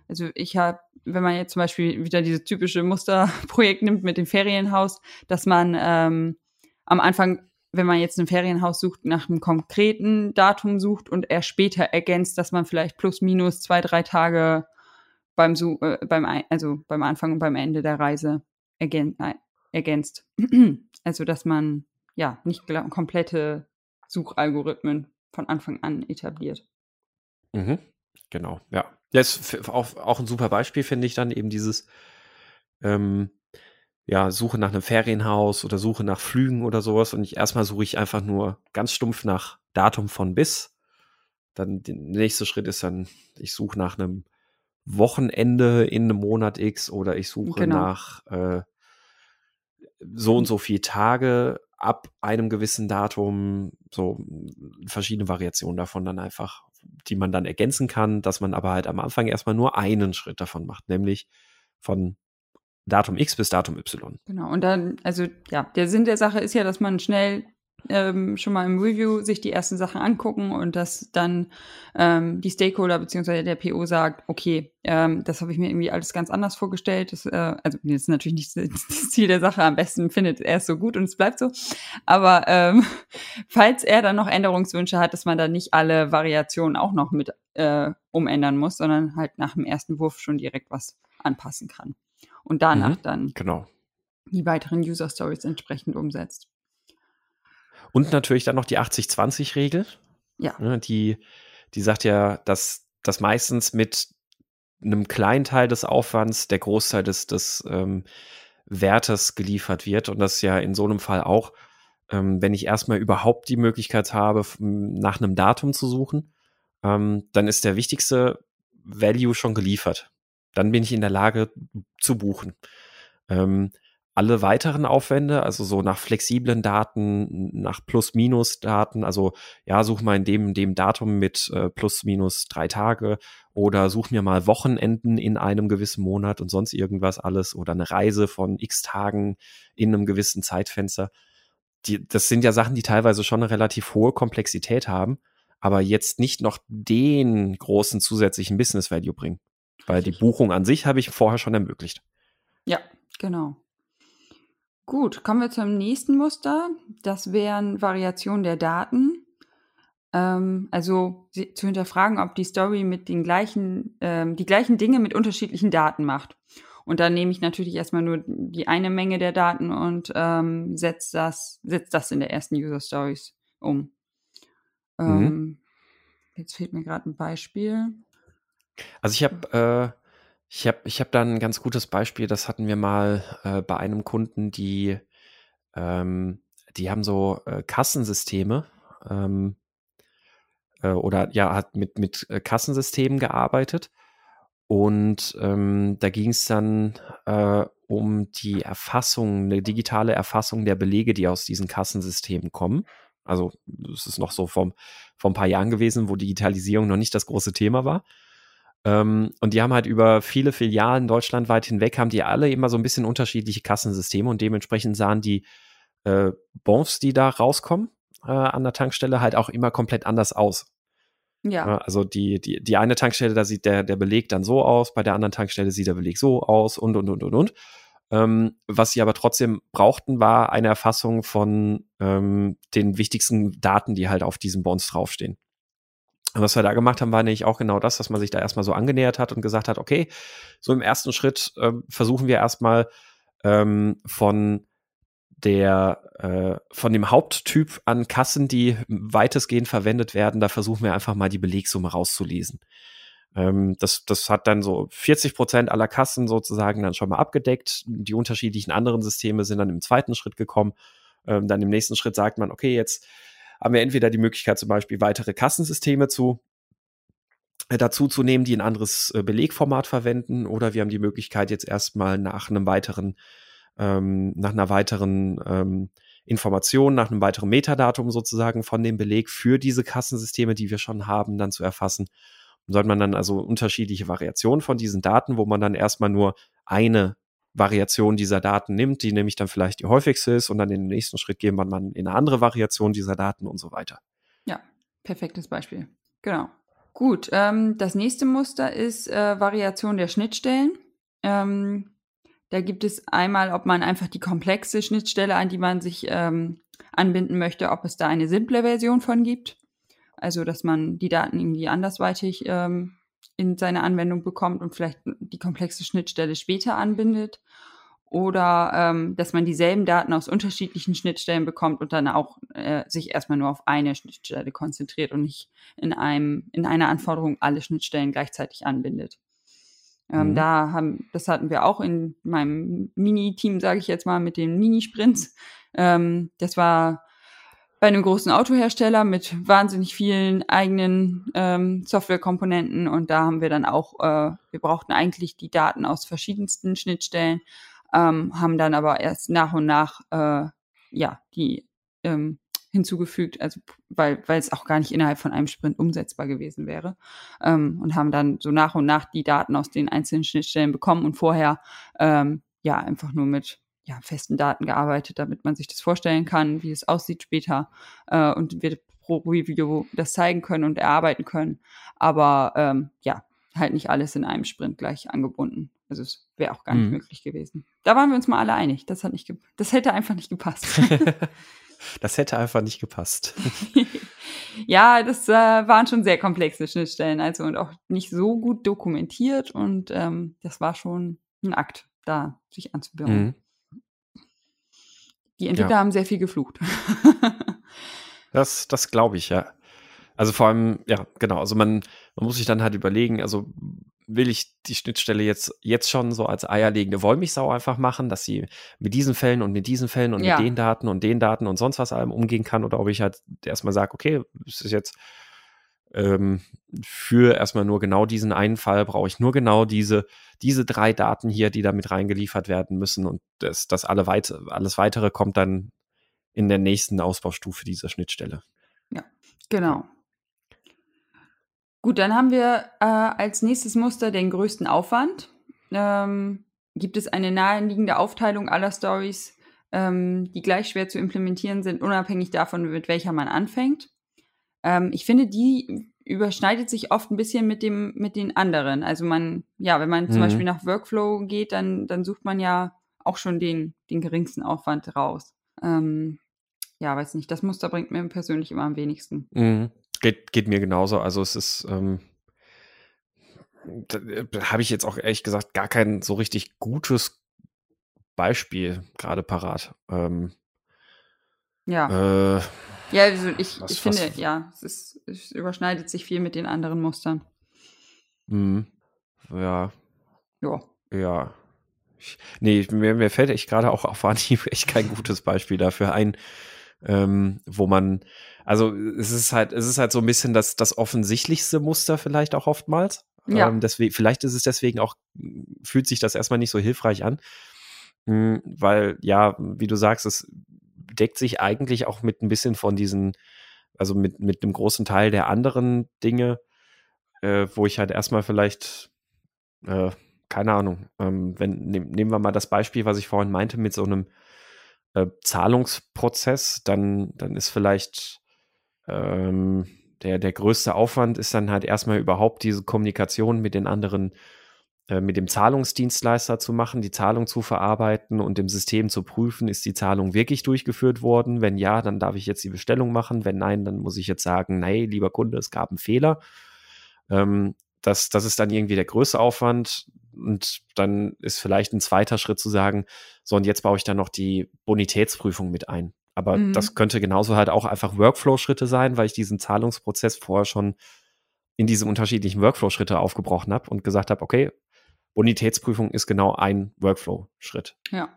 Speaker 1: Also ich habe, wenn man jetzt zum Beispiel wieder dieses typische Musterprojekt nimmt mit dem Ferienhaus, dass man ähm, am Anfang, wenn man jetzt ein Ferienhaus sucht, nach einem konkreten Datum sucht und er später ergänzt, dass man vielleicht plus minus zwei, drei Tage beim, äh, beim, also beim Anfang und beim Ende der Reise ergänzt, ergänzt. also, dass man ja nicht komplette Suchalgorithmen von Anfang an etabliert.
Speaker 2: Mhm. Genau, ja. Das ist auch, auch ein super Beispiel, finde ich dann eben dieses, ähm, ja, Suche nach einem Ferienhaus oder Suche nach Flügen oder sowas. Und ich erstmal suche ich einfach nur ganz stumpf nach Datum von bis. Dann der nächste Schritt ist dann, ich suche nach einem Wochenende in einem Monat X oder ich suche genau. nach äh, so und so viele Tage ab einem gewissen Datum, so verschiedene Variationen davon dann einfach, die man dann ergänzen kann, dass man aber halt am Anfang erstmal nur einen Schritt davon macht, nämlich von Datum X bis Datum Y.
Speaker 1: Genau, und dann, also ja, der Sinn der Sache ist ja, dass man schnell ähm, schon mal im Review sich die ersten Sachen angucken und dass dann ähm, die Stakeholder bzw. der PO sagt, okay, ähm, das habe ich mir irgendwie alles ganz anders vorgestellt. Das, äh, also das ist natürlich nicht das Ziel der Sache. Am besten findet er es so gut und es bleibt so. Aber ähm, falls er dann noch Änderungswünsche hat, dass man da nicht alle Variationen auch noch mit äh, umändern muss, sondern halt nach dem ersten Wurf schon direkt was anpassen kann. Und danach mhm, dann
Speaker 2: genau.
Speaker 1: die weiteren User Stories entsprechend umsetzt.
Speaker 2: Und natürlich dann noch die 80-20-Regel.
Speaker 1: Ja.
Speaker 2: Ne, die, die sagt ja, dass das meistens mit einem kleinen Teil des Aufwands der Großteil des, des ähm, Wertes geliefert wird und das ja in so einem Fall auch, ähm, wenn ich erstmal überhaupt die Möglichkeit habe, nach einem Datum zu suchen, ähm, dann ist der wichtigste Value schon geliefert. Dann bin ich in der Lage zu buchen. Ähm, alle weiteren Aufwände, also so nach flexiblen Daten, nach Plus-Minus-Daten, also ja, such mal in dem, dem Datum mit äh, plus-minus drei Tage oder such mir mal Wochenenden in einem gewissen Monat und sonst irgendwas alles oder eine Reise von x Tagen in einem gewissen Zeitfenster. Die, das sind ja Sachen, die teilweise schon eine relativ hohe Komplexität haben, aber jetzt nicht noch den großen zusätzlichen Business Value bringen. Weil die Buchung an sich habe ich vorher schon ermöglicht.
Speaker 1: Ja, genau. Gut, kommen wir zum nächsten Muster. Das wären Variationen der Daten. Ähm, also zu hinterfragen, ob die Story mit den gleichen, ähm, die gleichen Dinge mit unterschiedlichen Daten macht. Und dann nehme ich natürlich erstmal nur die eine Menge der Daten und ähm, setze das, setz das in der ersten User Stories um. Mhm. Ähm, jetzt fehlt mir gerade ein Beispiel.
Speaker 2: Also ich habe äh, ich habe ich hab da ein ganz gutes Beispiel, das hatten wir mal äh, bei einem Kunden, die, ähm, die haben so äh, Kassensysteme ähm, äh, oder ja, hat mit, mit äh, Kassensystemen gearbeitet. Und ähm, da ging es dann äh, um die Erfassung, eine digitale Erfassung der Belege, die aus diesen Kassensystemen kommen. Also das ist noch so vom, vor ein paar Jahren gewesen, wo Digitalisierung noch nicht das große Thema war. Ähm, und die haben halt über viele Filialen deutschlandweit hinweg, haben die alle immer so ein bisschen unterschiedliche Kassensysteme und dementsprechend sahen die äh, Bons, die da rauskommen äh, an der Tankstelle, halt auch immer komplett anders aus. Ja. Also die, die, die eine Tankstelle, da sieht der, der Beleg dann so aus, bei der anderen Tankstelle sieht der Beleg so aus und, und, und, und, und. Ähm, was sie aber trotzdem brauchten, war eine Erfassung von ähm, den wichtigsten Daten, die halt auf diesen Bonds draufstehen. Was wir da gemacht haben, war nämlich auch genau das, dass man sich da erstmal so angenähert hat und gesagt hat, okay, so im ersten Schritt äh, versuchen wir erstmal ähm, von der äh, von dem Haupttyp an Kassen, die weitestgehend verwendet werden, da versuchen wir einfach mal die Belegsumme rauszulesen. Ähm, das, das hat dann so 40 Prozent aller Kassen sozusagen dann schon mal abgedeckt. Die unterschiedlichen anderen Systeme sind dann im zweiten Schritt gekommen. Ähm, dann im nächsten Schritt sagt man, okay, jetzt haben wir entweder die Möglichkeit, zum Beispiel weitere Kassensysteme zu äh, dazu zu nehmen, die ein anderes äh, Belegformat verwenden, oder wir haben die Möglichkeit, jetzt erstmal nach einem weiteren, ähm, nach einer weiteren ähm, Information, nach einem weiteren Metadatum sozusagen von dem Beleg für diese Kassensysteme, die wir schon haben, dann zu erfassen. Sollte man dann also unterschiedliche Variationen von diesen Daten, wo man dann erstmal nur eine Variation dieser Daten nimmt, die nämlich dann vielleicht die häufigste ist und dann in den nächsten Schritt gehen wir man in eine andere Variation dieser Daten und so weiter.
Speaker 1: Ja, perfektes Beispiel. Genau. Gut, ähm, das nächste Muster ist äh, Variation der Schnittstellen. Ähm, da gibt es einmal, ob man einfach die komplexe Schnittstelle, an die man sich ähm, anbinden möchte, ob es da eine simple Version von gibt. Also, dass man die Daten irgendwie andersweitig ähm, in seine Anwendung bekommt und vielleicht die komplexe Schnittstelle später anbindet. Oder ähm, dass man dieselben Daten aus unterschiedlichen Schnittstellen bekommt und dann auch äh, sich erstmal nur auf eine Schnittstelle konzentriert und nicht in einem, in einer Anforderung alle Schnittstellen gleichzeitig anbindet. Ähm, mhm. Da haben, das hatten wir auch in meinem Mini-Team, sage ich jetzt mal, mit den Minisprints. Ähm, das war bei einem großen Autohersteller mit wahnsinnig vielen eigenen ähm, Softwarekomponenten und da haben wir dann auch, äh, wir brauchten eigentlich die Daten aus verschiedensten Schnittstellen, ähm, haben dann aber erst nach und nach äh, ja die ähm, hinzugefügt, also weil weil es auch gar nicht innerhalb von einem Sprint umsetzbar gewesen wäre ähm, und haben dann so nach und nach die Daten aus den einzelnen Schnittstellen bekommen und vorher ähm, ja einfach nur mit ja, festen Daten gearbeitet, damit man sich das vorstellen kann, wie es aussieht später äh, und wir pro Review das zeigen können und erarbeiten können. Aber ähm, ja, halt nicht alles in einem Sprint gleich angebunden. Also es wäre auch gar nicht mhm. möglich gewesen. Da waren wir uns mal alle einig. Das hat nicht das hätte einfach nicht gepasst.
Speaker 2: das hätte einfach nicht gepasst.
Speaker 1: ja, das äh, waren schon sehr komplexe Schnittstellen, also und auch nicht so gut dokumentiert und ähm, das war schon ein Akt, da sich anzubinden. Mhm. Die Entwickler ja. haben sehr viel geflucht.
Speaker 2: das das glaube ich, ja. Also vor allem, ja, genau. Also man, man muss sich dann halt überlegen, also will ich die Schnittstelle jetzt, jetzt schon so als eierlegende Wollmilchsau einfach machen, dass sie mit diesen Fällen und mit diesen Fällen und
Speaker 1: Ja.
Speaker 2: mit den Daten und den Daten und sonst was allem umgehen kann oder ob ich halt erstmal sage, okay, es ist jetzt ähm, für erstmal nur genau diesen einen Fall brauche ich nur genau diese, diese drei Daten hier, die da mit reingeliefert werden müssen und das, das alle weit, alles weitere kommt dann in der nächsten Ausbaustufe dieser Schnittstelle.
Speaker 1: Genau. Gut, dann haben wir äh, als nächstes Muster den größten Aufwand. Ähm, gibt es eine naheliegende Aufteilung aller Stories, ähm, die gleich schwer zu implementieren sind, unabhängig davon, mit welcher man anfängt. Ähm, ich finde, die überschneidet sich oft ein bisschen mit dem mit den anderen. Also man, ja, wenn man zum
Speaker 2: Mhm.
Speaker 1: Beispiel nach Workflow geht, dann dann sucht man ja auch schon den den geringsten Aufwand raus. Ähm, ja, weiß nicht. Das Muster bringt mir persönlich immer am wenigsten.
Speaker 2: Mhm. Geht, geht mir genauso. Also es ist, ähm, da, da habe ich jetzt auch ehrlich gesagt gar kein so richtig gutes Beispiel gerade parat. Ähm,
Speaker 1: Ja.
Speaker 2: äh,
Speaker 1: Ja, also ich,
Speaker 2: Was-
Speaker 1: ich finde,
Speaker 2: was-
Speaker 1: ja, es, ist, es überschneidet sich viel mit den anderen Mustern.
Speaker 2: mh, ja,
Speaker 1: Ja.
Speaker 2: ja. Ich, nee, mir, mir fällt echt gerade auch auf Anhieb echt kein gutes Beispiel dafür ein, ähm, wo man, also es ist halt, es ist halt so ein bisschen das, das offensichtlichste Muster vielleicht auch oftmals.
Speaker 1: Ja.
Speaker 2: Ähm, deswegen, vielleicht ist es deswegen auch, fühlt sich das erstmal nicht so hilfreich an. Mm, Weil, ja, wie du sagst, es deckt sich eigentlich auch mit ein bisschen von diesen, also mit, mit einem großen Teil der anderen Dinge, äh, wo ich halt erstmal vielleicht, äh, keine Ahnung, ähm, wenn, nehm, nehmen wir mal das Beispiel, was ich vorhin meinte, mit so einem äh, Zahlungsprozess, dann, dann ist vielleicht ähm, der, der größte Aufwand ist dann halt erstmal überhaupt diese Kommunikation mit den anderen, mit dem Zahlungsdienstleister zu machen, die Zahlung zu verarbeiten und im System zu prüfen, ist die Zahlung wirklich durchgeführt worden? Wenn ja, dann darf ich jetzt die Bestellung machen. Wenn nein, dann muss ich jetzt sagen, nee, lieber Kunde, es gab einen Fehler. Ähm, das, das ist dann irgendwie der größte Aufwand. Und dann ist vielleicht ein zweiter Schritt zu sagen, so, und jetzt baue ich dann noch die Bonitätsprüfung mit ein. Aber
Speaker 1: Mhm.
Speaker 2: das könnte genauso halt auch einfach Workflow-Schritte sein, weil ich diesen Zahlungsprozess vorher schon in diese unterschiedlichen Workflow-Schritte aufgebrochen habe und gesagt habe, okay, Bonitätsprüfung ist genau ein Workflow-Schritt.
Speaker 1: Ja,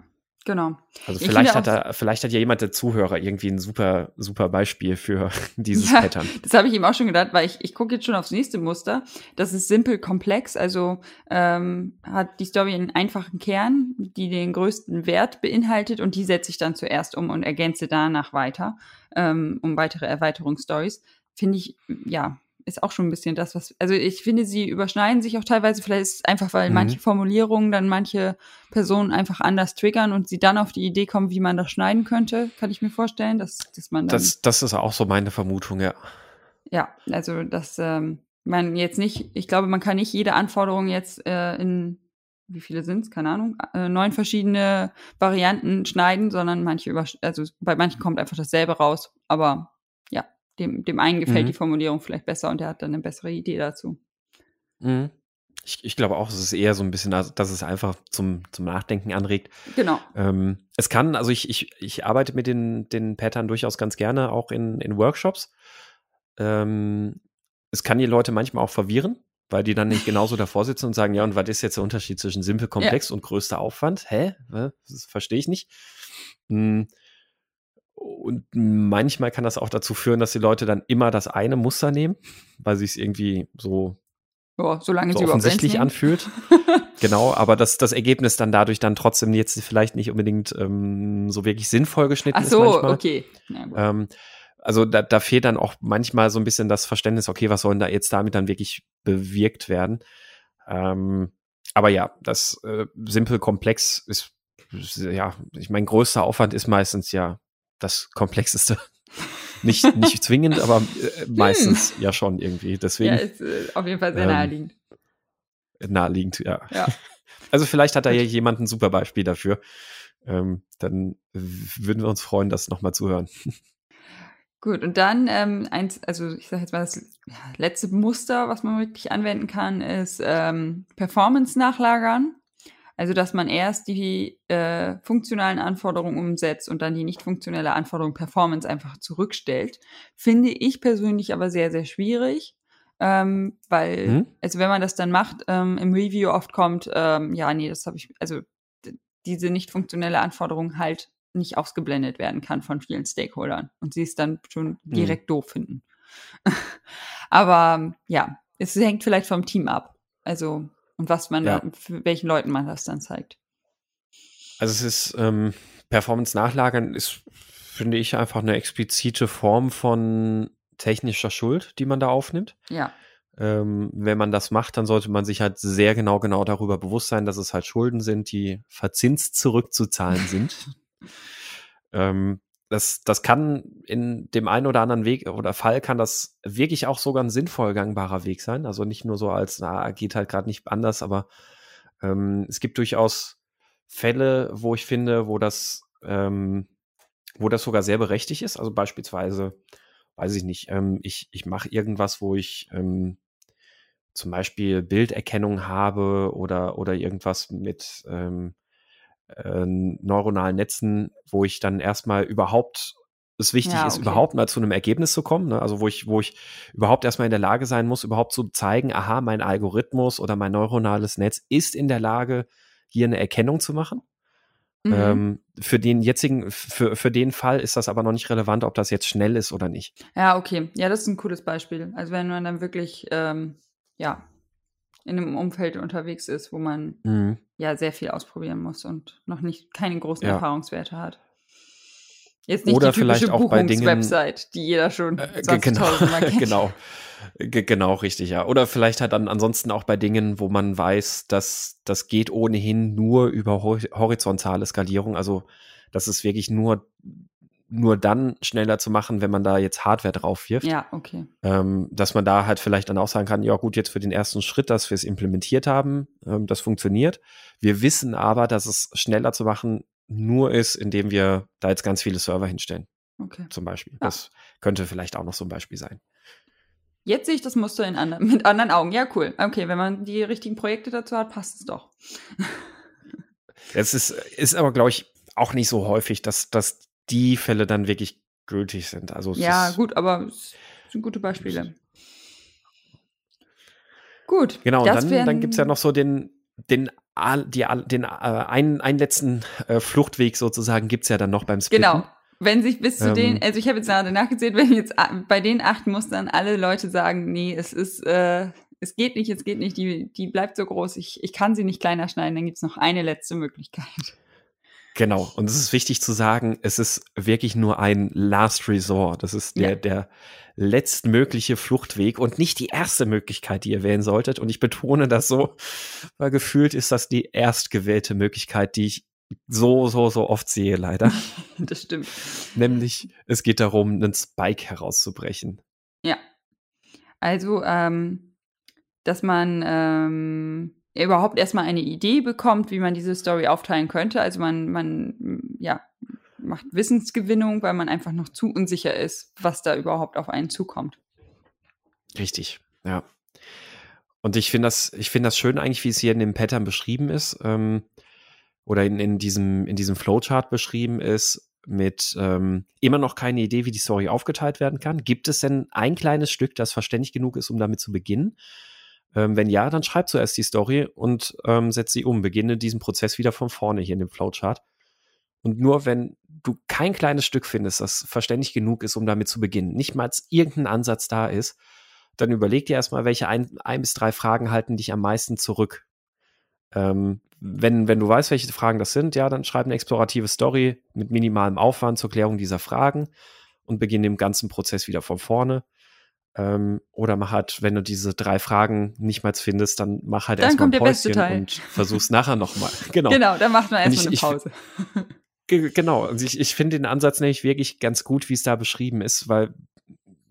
Speaker 1: genau.
Speaker 2: Also
Speaker 1: Ich
Speaker 2: vielleicht hat, er, vielleicht hat ja jemand der Zuhörer irgendwie ein super, super Beispiel für dieses
Speaker 1: Ja.
Speaker 2: Pattern.
Speaker 1: Das habe ich ihm auch schon gedacht, weil ich, ich gucke jetzt schon aufs nächste Muster. Das ist simpel komplex, also ähm, hat die Story einen einfachen Kern, die den größten Wert beinhaltet und die setze ich dann zuerst um und ergänze danach weiter ähm, um weitere Erweiterungsstories. Finde ich, ja, ist auch schon ein bisschen das, was, also ich finde, sie überschneiden sich auch teilweise, vielleicht ist es einfach, weil
Speaker 2: Mhm.
Speaker 1: manche Formulierungen dann manche Personen einfach anders triggern und sie dann auf die Idee kommen, wie man das schneiden könnte, kann ich mir vorstellen, dass, dass man dann
Speaker 2: Das, das ist auch so meine Vermutung, ja.
Speaker 1: ja, also dass ähm, man jetzt nicht, ich glaube, man kann nicht jede Anforderung jetzt äh, in, wie viele sind es, keine Ahnung, äh, neun verschiedene Varianten schneiden, sondern manche über, also bei manchen kommt einfach dasselbe raus. Aber dem, dem einen gefällt
Speaker 2: Mhm.
Speaker 1: die Formulierung vielleicht besser und der hat dann eine bessere Idee dazu.
Speaker 2: Mhm. Ich, ich glaube auch, es ist eher so ein bisschen, dass es einfach zum, zum Nachdenken anregt.
Speaker 1: Genau.
Speaker 2: Ähm, es kann, also ich, ich, ich arbeite mit den, den Pattern durchaus ganz gerne auch in, in Workshops. Ähm, es kann die Leute manchmal auch verwirren, weil die dann nicht genauso davor sitzen und sagen, ja, und was ist jetzt der Unterschied zwischen simpel, komplex und größter Aufwand? Hä? Hä? Das verstehe ich nicht. Hm. Und manchmal kann das auch dazu führen, dass die Leute dann immer das eine Muster nehmen, weil sie es irgendwie so
Speaker 1: Ja,
Speaker 2: so offensichtlich anfühlt. genau, aber das, das Ergebnis dann dadurch dann trotzdem jetzt vielleicht nicht unbedingt ähm, so wirklich sinnvoll geschnitten
Speaker 1: Ach so,
Speaker 2: ist manchmal.
Speaker 1: okay. Ja.
Speaker 2: Ähm, also da, da fehlt dann auch manchmal so ein bisschen das Verständnis, okay, was soll denn da jetzt damit dann wirklich bewirkt werden? Ähm, aber ja, das äh, simpel komplex ist, ist, ja, ich mein größter Aufwand ist meistens ja das komplexeste. nicht, nicht zwingend, aber äh, meistens ja schon irgendwie. Deswegen
Speaker 1: ja, ist äh, auf jeden Fall sehr
Speaker 2: ähm,
Speaker 1: naheliegend.
Speaker 2: naheliegend, ja.
Speaker 1: Ja.
Speaker 2: Also vielleicht hat da ja jemand ein super Beispiel dafür. Ähm, dann würden wir uns freuen, das nochmal zu hören.
Speaker 1: Gut, und dann ähm, eins, also ich sage jetzt mal, das letzte Muster, was man wirklich anwenden kann, ist ähm, Performance nachlagern. Also, dass man erst die äh, funktionalen Anforderungen umsetzt und dann die nicht funktionelle Anforderung Performance einfach zurückstellt, finde ich persönlich aber sehr, sehr schwierig. Ähm, weil, mhm. also wenn man das dann macht, ähm, im Review oft kommt, ähm, ja, nee, das habe ich, also diese nicht funktionelle Anforderung halt nicht ausgeblendet werden kann von vielen Stakeholdern und sie es dann schon mhm. direkt doof finden. Aber ja, es hängt vielleicht vom Team ab. Also, und was man, ja. für welchen Leuten man das dann zeigt.
Speaker 2: Also es ist, ähm, Performance-Nachlagern ist, finde ich, einfach eine explizite Form von technischer Schuld, die man da aufnimmt.
Speaker 1: Ja.
Speaker 2: Ähm, wenn man das macht, dann sollte man sich halt sehr genau, genau darüber bewusst sein, dass es halt Schulden sind, die verzinst zurückzuzahlen sind. ähm, das, das kann in dem einen oder anderen Weg oder Fall kann das wirklich auch sogar ein sinnvoll gangbarer Weg sein. Also nicht nur so als, na, geht halt gerade nicht anders, aber ähm, es gibt durchaus Fälle, wo ich finde, wo das, ähm, wo das sogar sehr berechtigt ist. Also beispielsweise, weiß ich nicht, ähm, ich, ich mache irgendwas, wo ich ähm, zum Beispiel Bilderkennung habe oder, oder irgendwas mit ähm, äh, neuronalen Netzen, wo ich dann erstmal überhaupt es wichtig ja, okay. ist, überhaupt mal zu einem Ergebnis zu kommen. Ne? Also wo ich, wo ich überhaupt erstmal in der Lage sein muss, überhaupt zu zeigen, aha, mein Algorithmus oder mein neuronales Netz ist in der Lage, hier eine Erkennung zu machen. Mhm. Ähm, für den jetzigen, für, für den Fall ist das aber noch nicht relevant, ob das jetzt schnell ist oder nicht.
Speaker 1: Ja, okay. Ja, das ist ein cooles Beispiel. Also wenn man dann wirklich ähm, ja, in einem Umfeld unterwegs ist, wo man mhm. ja sehr viel ausprobieren muss und noch nicht keine großen ja. Erfahrungswerte hat. Jetzt nicht
Speaker 2: Oder
Speaker 1: die
Speaker 2: typische
Speaker 1: Buchungswebsite, die jeder schon
Speaker 2: äh, genau, kennt. genau. genau, richtig, ja. Oder vielleicht halt dann ansonsten auch bei Dingen, wo man weiß, dass das geht ohnehin nur über horizontale Skalierung. Also das ist wirklich nur nur dann schneller zu machen, wenn man da jetzt Hardware drauf wirft.
Speaker 1: Ja, okay.
Speaker 2: Ähm, dass man da halt vielleicht dann auch sagen kann, ja gut, jetzt für den ersten Schritt, dass wir es implementiert haben, ähm, das funktioniert. Wir wissen aber, dass es schneller zu machen nur ist, indem wir da jetzt ganz viele Server hinstellen.
Speaker 1: Okay.
Speaker 2: Zum Beispiel. Ja. Das könnte vielleicht auch noch so ein Beispiel sein.
Speaker 1: Jetzt sehe ich das Muster in andre mit anderen Augen. Ja, cool. Okay, wenn man die richtigen Projekte dazu hat, passt es doch.
Speaker 2: Es ist, ist aber, glaube ich, auch nicht so häufig, dass, dass die Fälle dann wirklich gültig sind. Also
Speaker 1: ja, gut, aber es sind gute Beispiele. Gut.
Speaker 2: Genau, dann, dann gibt es ja noch so den, den, die, den äh, einen, einen letzten äh, Fluchtweg sozusagen gibt es ja dann noch beim Splitten.
Speaker 1: Genau. Wenn sich bis zu ähm, den, also ich habe jetzt gerade nachgezählt, wenn jetzt bei den acht Mustern alle Leute sagen, nee, es ist, äh, es geht nicht, es geht nicht, die, die bleibt so groß, ich, ich kann sie nicht kleiner schneiden, dann gibt es noch eine letzte Möglichkeit.
Speaker 2: Genau. Und es ist wichtig zu sagen, es ist wirklich nur ein Last Resort. Das ist der, ja. der letztmögliche Fluchtweg und nicht die erste Möglichkeit, die ihr wählen solltet. Und ich betone das so, weil gefühlt ist das die erstgewählte Möglichkeit, die ich so, so, so oft sehe, leider.
Speaker 1: das stimmt.
Speaker 2: Nämlich, es geht darum, einen Spike herauszubrechen.
Speaker 1: Ja. Also, ähm, dass man ähm, überhaupt erstmal eine Idee bekommt, wie man diese Story aufteilen könnte. Also man, man, ja, macht Wissensgewinnung, weil man einfach noch zu unsicher ist, was da überhaupt auf einen zukommt.
Speaker 2: Richtig, ja. Und ich finde das, ich das schön eigentlich, wie es hier in dem Pattern beschrieben ist, ähm, oder in, in diesem, in diesem Flowchart beschrieben ist, mit ähm, immer noch keine Idee, wie die Story aufgeteilt werden kann. Gibt es denn ein kleines Stück, das verständlich genug ist, um damit zu beginnen? Ähm, wenn ja, dann schreib zuerst die Story und ähm, setz sie um. Beginne diesen Prozess wieder von vorne hier in dem Flowchart. Und nur wenn du kein kleines Stück findest, das verständlich genug ist, um damit zu beginnen, nicht mal irgendein Ansatz da ist, dann überleg dir erstmal, welche ein, ein bis drei Fragen halten dich am meisten zurück. Ähm, wenn, wenn du weißt, welche Fragen das sind, ja, dann schreib eine explorative Story mit minimalem Aufwand zur Klärung dieser Fragen und beginne den ganzen Prozess wieder von vorne. Ähm, oder mach halt, wenn du diese drei Fragen nicht mal findest, dann mach halt erstmal ein Päuschen und versuch's nachher nochmal. Genau.
Speaker 1: Genau, dann macht man erstmal eine Pause.
Speaker 2: Ich, genau, ich, ich finde den Ansatz nämlich wirklich ganz gut, wie es da beschrieben ist, weil,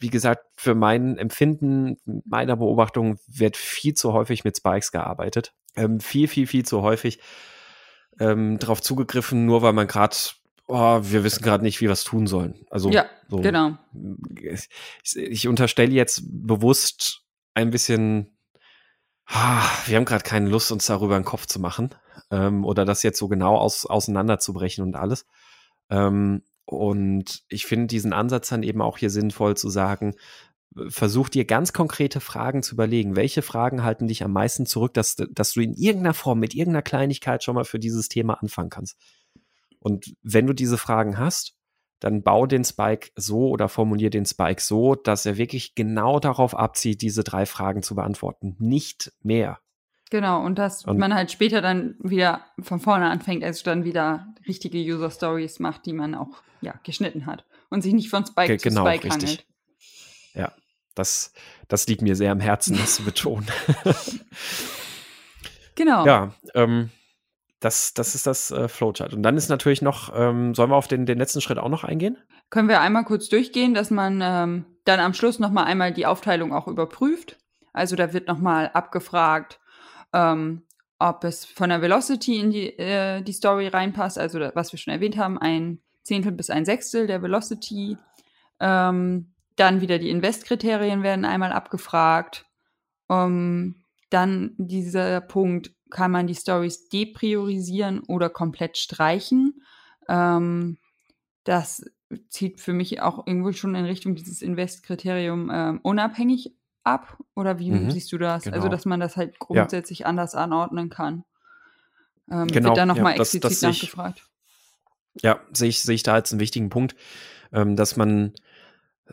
Speaker 2: wie gesagt, für mein Empfinden, meiner Beobachtung wird viel zu häufig mit Spikes gearbeitet. Ähm, viel, viel, viel zu häufig ähm, darauf zugegriffen, nur weil man gerade oh, wir wissen gerade nicht, wie wir es tun sollen. Also
Speaker 1: ja, so, genau.
Speaker 2: Ich, ich unterstelle jetzt bewusst ein bisschen, ah, wir haben gerade keine Lust, uns darüber einen Kopf zu machen. ähm, oder das jetzt so genau aus, auseinanderzubrechen und alles. Ähm, und ich finde diesen Ansatz dann eben auch hier sinnvoll zu sagen, versuch dir ganz konkrete Fragen zu überlegen. Welche Fragen halten dich am meisten zurück, dass, dass du in irgendeiner Form mit irgendeiner Kleinigkeit schon mal für dieses Thema anfangen kannst? Und wenn du diese Fragen hast, dann bau den Spike so oder formulier den Spike so, dass er wirklich genau darauf abzieht, diese drei Fragen zu beantworten. Nicht mehr.
Speaker 1: Genau, und dass und man halt später dann wieder von vorne anfängt, also dann wieder richtige User Stories macht, die man auch ja, geschnitten hat und sich nicht von Spike zu genau, Spike richtig. hangelt.
Speaker 2: Ja, das, das liegt mir sehr am Herzen, das zu betonen.
Speaker 1: genau.
Speaker 2: Ja, ähm, das, das ist das äh, Flowchart. Und dann ist natürlich noch, ähm, sollen wir auf den, den letzten Schritt auch noch eingehen?
Speaker 1: Können wir einmal kurz durchgehen, dass man ähm, dann am Schluss nochmal einmal die Aufteilung auch überprüft. Also da wird nochmal abgefragt, ähm, ob es von der Velocity in die, äh, die Story reinpasst, also was wir schon erwähnt haben, ein Zehntel bis ein Sechstel der Velocity. Ähm, dann wieder die Invest-Kriterien werden einmal abgefragt. Dann dieser Punkt, kann man die Stories depriorisieren oder komplett streichen. Ähm, das zieht für mich auch irgendwo schon in Richtung dieses Invest-Kriterium ähm, unabhängig ab? Oder wie mhm, siehst du das? Also, genau. Also, dass man das halt grundsätzlich ja. anders anordnen kann. Ähm, genau, wird da nochmal ja, explizit das, das nachgefragt.
Speaker 2: Ich, ja, sehe ich, sehe ich da als einen wichtigen Punkt, ähm, dass man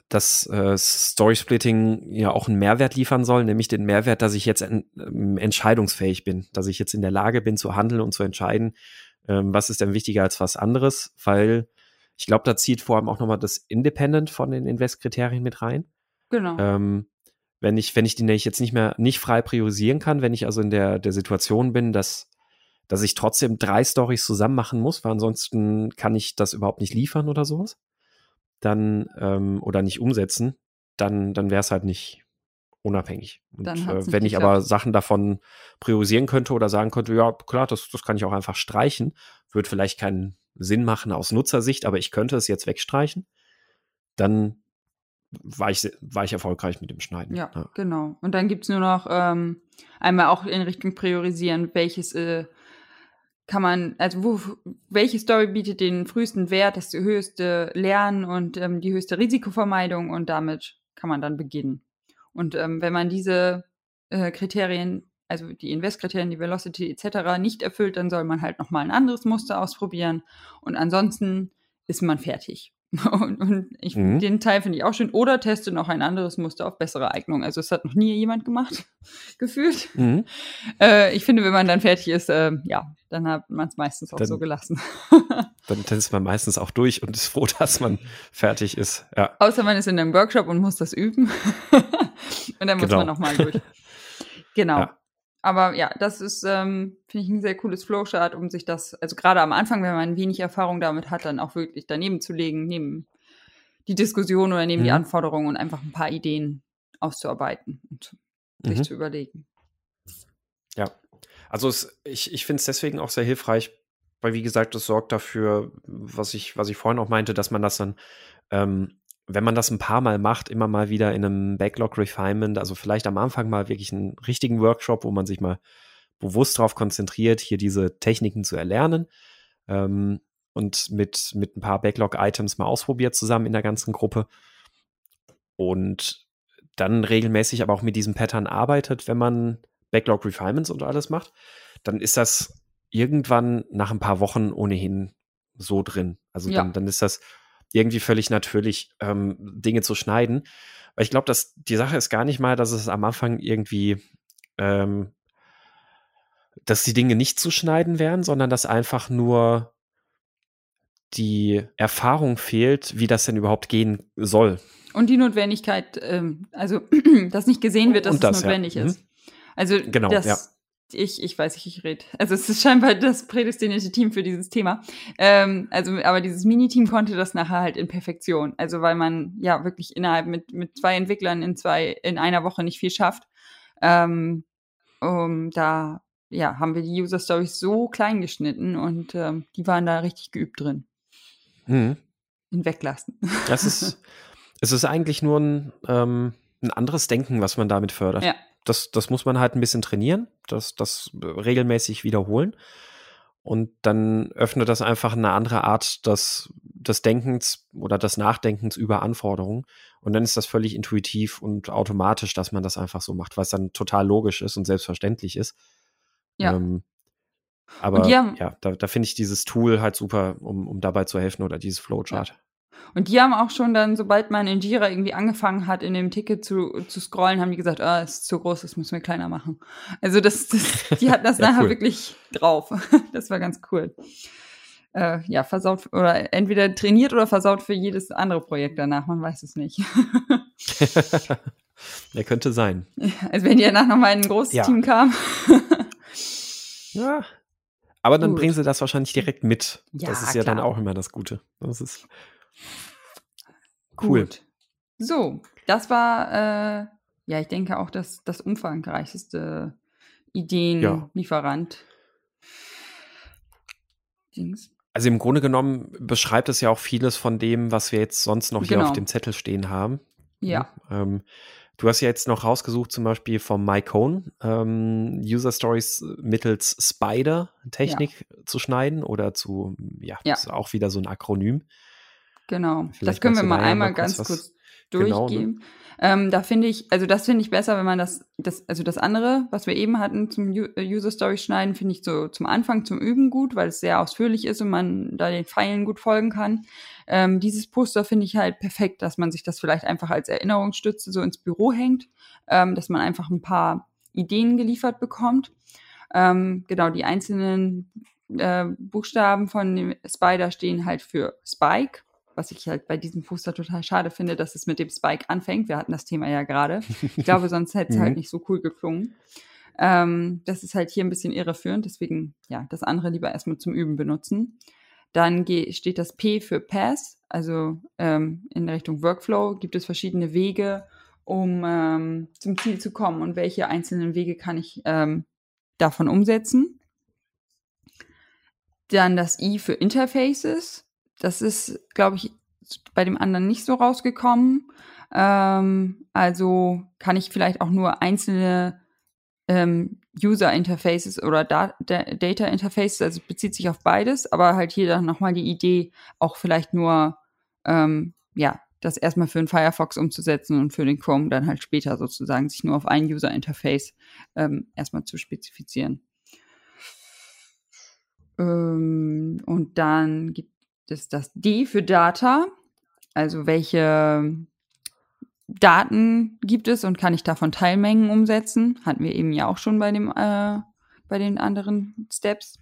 Speaker 2: das äh, Story Splitting ja auch einen Mehrwert liefern soll, nämlich den Mehrwert, dass ich jetzt en ähm, entscheidungsfähig bin, dass ich jetzt in der Lage bin zu handeln und zu entscheiden, ähm, was ist denn wichtiger als was anderes, weil ich glaube, da zieht vor allem auch nochmal das Independent von den Invest-Kriterien mit rein.
Speaker 1: Genau.
Speaker 2: Ähm, wenn ich, wenn ich die nämlich jetzt nicht mehr nicht frei priorisieren kann, wenn ich also in der, der Situation bin, dass, dass ich trotzdem drei Stories zusammen machen muss, weil ansonsten kann ich das überhaupt nicht liefern oder sowas, dann ähm, oder nicht umsetzen, dann, dann wäre es halt nicht unabhängig. Und äh, wenn ich aber Sachen davon priorisieren könnte oder sagen könnte, ja, klar, das, das kann ich auch einfach streichen, würde vielleicht keinen Sinn machen aus Nutzersicht, aber ich könnte es jetzt wegstreichen, dann war ich, war ich erfolgreich mit dem Schneiden.
Speaker 1: Ja, ja. genau. Und dann gibt es nur noch ähm, einmal auch in Richtung priorisieren, welches äh, kann man, also wo, welche Story bietet den frühesten Wert, das höchste Lernen und ähm, die höchste Risikovermeidung und damit kann man dann beginnen. Und ähm, wenn man diese äh, Kriterien, also die Invest-Kriterien, die Velocity etc. nicht erfüllt, dann soll man halt nochmal ein anderes Muster ausprobieren und ansonsten ist man fertig. Und, und ich, mhm. den Teil finde ich auch schön. Oder teste noch ein anderes Muster auf bessere Eignung. Also es hat noch nie jemand gemacht, gefühlt. Mhm. Äh, ich finde, wenn man dann fertig ist, äh, ja, dann hat man es meistens auch dann, so gelassen.
Speaker 2: dann ist man meistens auch durch und ist froh, dass man fertig ist. Ja.
Speaker 1: Außer man ist in einem Workshop und muss das üben. und dann muss genau. man nochmal durch. Genau. Ja. Aber ja, das ist, ähm, finde ich, ein sehr cooles Flowchart, um sich das, also gerade am Anfang, wenn man wenig Erfahrung damit hat, dann auch wirklich daneben zu legen, neben die Diskussion oder neben mhm. die Anforderungen und einfach ein paar Ideen auszuarbeiten und sich mhm. zu überlegen.
Speaker 2: Also es, ich, ich finde es deswegen auch sehr hilfreich, weil wie gesagt, es sorgt dafür, was ich, was ich vorhin auch meinte, dass man das dann ähm, wenn man das ein paar Mal macht, immer mal wieder in einem Backlog Refinement, also vielleicht am Anfang mal wirklich einen richtigen Workshop, wo man sich mal bewusst darauf konzentriert, hier diese Techniken zu erlernen ähm, und mit, mit ein paar Backlog-Items mal ausprobiert zusammen in der ganzen Gruppe und dann regelmäßig aber auch mit diesem Pattern arbeitet, wenn man Backlog Refinements und alles macht, dann ist das irgendwann nach ein paar Wochen ohnehin so drin. Also ja. dann, dann ist das irgendwie völlig natürlich, ähm, Dinge zu schneiden. Weil ich glaube, dass die Sache ist gar nicht mal, dass es am Anfang irgendwie, ähm, dass die Dinge nicht zu schneiden wären, sondern dass einfach nur die Erfahrung fehlt, wie das denn überhaupt gehen soll.
Speaker 1: Und die Notwendigkeit, ähm, also dass nicht gesehen wird, dass das, es notwendig ja. ist. Also genau, das, ja ich, ich weiß nicht, ich rede. Also es ist scheinbar das prädestinierte Team für dieses Thema. Ähm, also, aber dieses Mini-Team konnte das nachher halt in Perfektion. Also weil man ja wirklich innerhalb mit, mit zwei Entwicklern in zwei, in einer Woche nicht viel schafft. Ähm, um, da ja, haben wir die User Stories so klein geschnitten und ähm, die waren da richtig geübt drin. Mhm. In Weglassen.
Speaker 2: Das ist, es ist eigentlich nur ein, ähm, ein anderes Denken, was man damit fördert. Ja, das, das muss man halt ein bisschen trainieren, das, das regelmäßig wiederholen. und dann öffnet das einfach eine andere Art des, des Denkens oder des Nachdenkens über Anforderungen. Und dann ist das völlig intuitiv und automatisch, dass man das einfach so macht, was dann total logisch ist und selbstverständlich ist.
Speaker 1: Ja.
Speaker 2: Ähm, aber
Speaker 1: haben,
Speaker 2: ja, da, da finde ich dieses Tool halt super, um, um dabei zu helfen oder dieses Flowchart.
Speaker 1: Ja. Und die haben auch schon dann, sobald man in Jira irgendwie angefangen hat, in dem Ticket zu, zu scrollen, haben die gesagt, ah, ist zu groß, das müssen wir kleiner machen. Also das, das die hatten das ja, nachher cool. wirklich drauf. Das war ganz cool. Äh, ja, versaut oder entweder trainiert oder versaut für jedes andere Projekt danach, man weiß es nicht.
Speaker 2: Der könnte sein.
Speaker 1: Also wenn die danach nochmal ein großes ja. Team kam.
Speaker 2: ja. Aber dann Gut. bringen sie das wahrscheinlich direkt mit. Ja, das ist ja klar. dann auch immer das Gute. Das ist
Speaker 1: Cool. Gut. So, das war, äh, ja, ich denke auch das, das umfangreichste Ideenlieferant.
Speaker 2: Ja. Also im Grunde genommen beschreibt es ja auch vieles von dem, was wir jetzt sonst noch hier genau. auf dem Zettel stehen haben.
Speaker 1: Ja.
Speaker 2: Ähm, du hast ja jetzt noch rausgesucht, zum Beispiel vom MyCone, ähm, User Stories mittels Spider-Technik ja. zu schneiden oder zu, ja, ja. ist auch wieder so ein Akronym.
Speaker 1: Genau, Vielleicht das können wir mal einmal ganz kurz genau, durchgehen. Genau, ne? ähm, da finde ich, also das finde ich besser, wenn man das, das, also das andere, was wir eben hatten zum äh, User Story schneiden, finde ich so zum Anfang zum Üben gut, weil es sehr ausführlich ist und man da den Pfeilen gut folgen kann. Ähm, dieses Poster finde ich halt perfekt, dass man sich das vielleicht einfach als Erinnerungsstütze so ins Büro hängt, ähm, dass man einfach ein paar Ideen geliefert bekommt. Ähm, genau, die einzelnen äh, Buchstaben von dem Spider stehen halt für Spike was ich halt bei diesem Poster total schade finde, dass es mit dem Spike anfängt. Wir hatten das Thema ja gerade. Ich glaube, sonst hätte es halt mhm. nicht so cool geklungen. Ähm, das ist halt hier ein bisschen irreführend, deswegen ja, das andere lieber erstmal zum Üben benutzen. Dann steht das P für Pass, also ähm, in Richtung Workflow gibt es verschiedene Wege, um ähm, zum Ziel zu kommen und welche einzelnen Wege kann ich ähm, davon umsetzen. Dann das I für Interfaces. Das ist, glaube ich, bei dem anderen nicht so rausgekommen. Ähm, also kann ich vielleicht auch nur einzelne ähm, User Interfaces oder da Data Interfaces, also bezieht sich auf beides, aber halt hier dann nochmal die Idee, auch vielleicht nur, ähm, ja, das erstmal für den Firefox umzusetzen und für den Chrome dann halt später sozusagen sich nur auf ein User Interface ähm, erstmal zu spezifizieren. Ähm, und dann gibt das ist das D für Data. Also welche Daten gibt es und kann ich davon Teilmengen umsetzen? Hatten wir eben ja auch schon bei, dem, äh, bei den anderen Steps.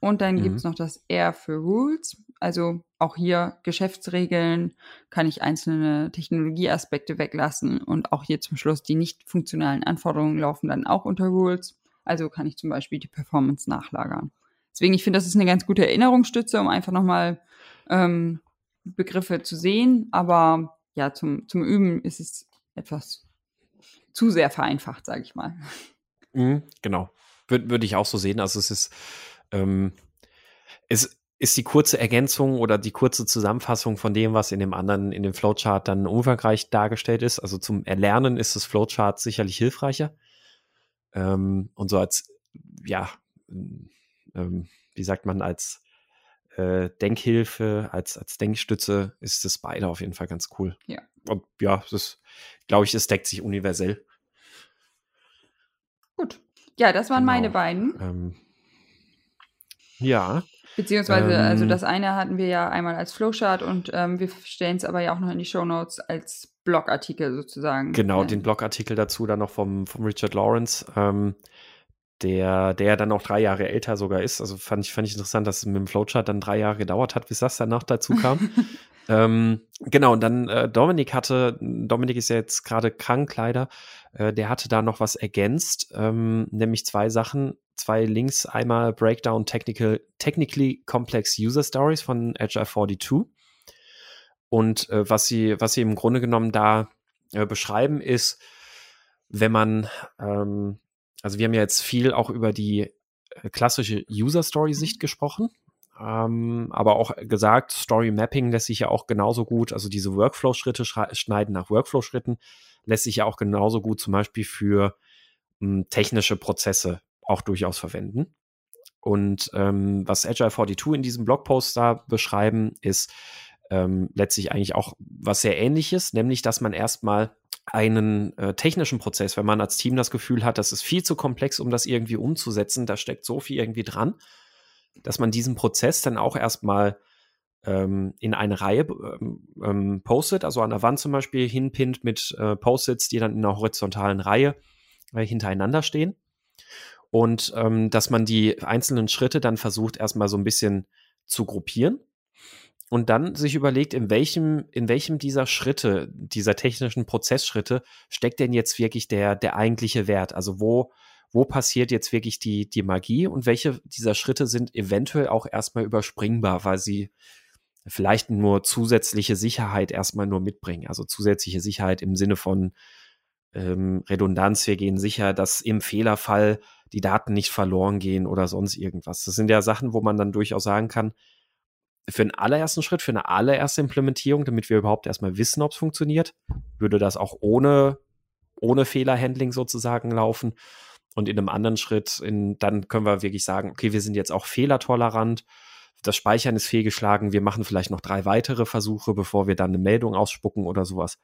Speaker 1: Und dann mhm. gibt es noch das R für Rules. Also auch hier Geschäftsregeln kann ich einzelne Technologieaspekte weglassen und auch hier zum Schluss die nicht funktionalen Anforderungen laufen dann auch unter Rules. Also kann ich zum Beispiel die Performance nachlagern. Deswegen, ich finde, das ist eine ganz gute Erinnerungsstütze, um einfach nochmal ähm, Begriffe zu sehen. Aber ja, zum, zum Üben ist es etwas zu sehr vereinfacht, sage ich mal.
Speaker 2: Mhm, genau. Würde würd ich auch so sehen. Also es ist, ähm, es ist die kurze Ergänzung oder die kurze Zusammenfassung von dem, was in dem anderen, in dem Flowchart dann umfangreich dargestellt ist. Also zum Erlernen ist das Flowchart sicherlich hilfreicher. Ähm, und so als, ja, ähm, wie sagt man, als äh, Denkhilfe, als, als Denkstütze ist das beide auf jeden Fall ganz cool.
Speaker 1: Ja.
Speaker 2: Und ja, das glaube ich, es deckt sich universell.
Speaker 1: Gut. Ja, das waren genau. meine beiden.
Speaker 2: Ähm, ja.
Speaker 1: Beziehungsweise, also ähm, also das eine hatten wir ja einmal als Flowchart und ähm, wir stellen es aber ja auch noch in die Show Notes als Blogartikel sozusagen.
Speaker 2: Genau, den Blogartikel dazu dann noch vom, vom Richard Lawrence. Ähm, der, der dann auch drei Jahre älter sogar ist. Also fand ich, fand ich interessant, dass es mit dem Flowchart dann drei Jahre gedauert hat, bis das dann noch dazu kam. ähm, genau, und dann äh, Dominik hatte, Dominik ist ja jetzt gerade krank leider, äh, der hatte da noch was ergänzt, ähm, nämlich zwei Sachen, zwei Links, einmal Breakdown Technical, Technically Complex User Stories von Agile 42 und äh, was sie, was sie im Grunde genommen da äh, beschreiben ist, wenn man ähm, also wir haben ja jetzt viel auch über die äh, klassische User-Story-Sicht gesprochen, ähm, aber auch gesagt, Story-Mapping lässt sich ja auch genauso gut, also diese Workflow-Schritte schneiden nach Workflow-Schritten, lässt sich ja auch genauso gut zum Beispiel für m, hm, technische Prozesse auch durchaus verwenden. Und ähm, was Agile 42 in diesem Blogpost da beschreiben, ist ähm, letztlich eigentlich auch was sehr ähnliches, nämlich dass man erstmal einen äh, technischen Prozess, wenn man als Team das Gefühl hat, das ist viel zu komplex, um das irgendwie umzusetzen, da steckt so viel irgendwie dran, dass man diesen Prozess dann auch erstmal ähm, in eine Reihe ähm, ähm, postet, also an der Wand zum Beispiel hinpinnt mit äh, Post-its, die dann in einer horizontalen Reihe äh, hintereinander stehen. Und ähm, dass man die einzelnen Schritte dann versucht erstmal so ein bisschen zu gruppieren und dann sich überlegt, in welchem, in welchem dieser Schritte, dieser technischen Prozessschritte steckt denn jetzt wirklich der, der eigentliche Wert? Also wo, wo passiert jetzt wirklich die, die Magie und welche dieser Schritte sind eventuell auch erstmal überspringbar, weil sie vielleicht nur zusätzliche Sicherheit erstmal nur mitbringen. Also zusätzliche Sicherheit im Sinne von ähm, Redundanz. Wir gehen sicher, dass im Fehlerfall die Daten nicht verloren gehen oder sonst irgendwas. Das sind ja Sachen, wo man dann durchaus sagen kann, für einen allerersten Schritt, für eine allererste Implementierung, damit wir überhaupt erstmal wissen, ob es funktioniert, würde das auch ohne, ohne Fehlerhandling sozusagen laufen. Und in einem anderen Schritt, in, dann können wir wirklich sagen, okay, wir sind jetzt auch fehlertolerant. Das Speichern ist fehlgeschlagen. Wir machen vielleicht noch drei weitere Versuche, bevor wir dann eine Meldung ausspucken oder sowas.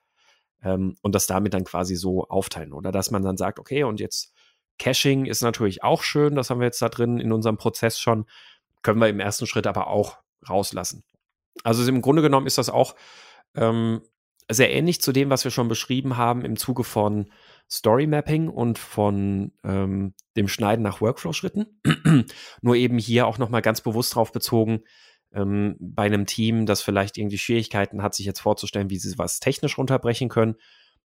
Speaker 2: Ähm, und das damit dann quasi so aufteilen. Oder dass man dann sagt, okay, und jetzt Caching ist natürlich auch schön, das haben wir jetzt da drin in unserem Prozess schon, können wir im ersten Schritt aber auch rauslassen. Also im Grunde genommen ist das auch ähm, sehr ähnlich zu dem, was wir schon beschrieben haben im Zuge von Story Mapping und von ähm, dem Schneiden nach Workflow-Schritten. Nur eben hier auch nochmal ganz bewusst drauf bezogen, ähm, bei einem Team, das vielleicht irgendwie Schwierigkeiten hat, sich jetzt vorzustellen, wie sie was technisch runterbrechen können,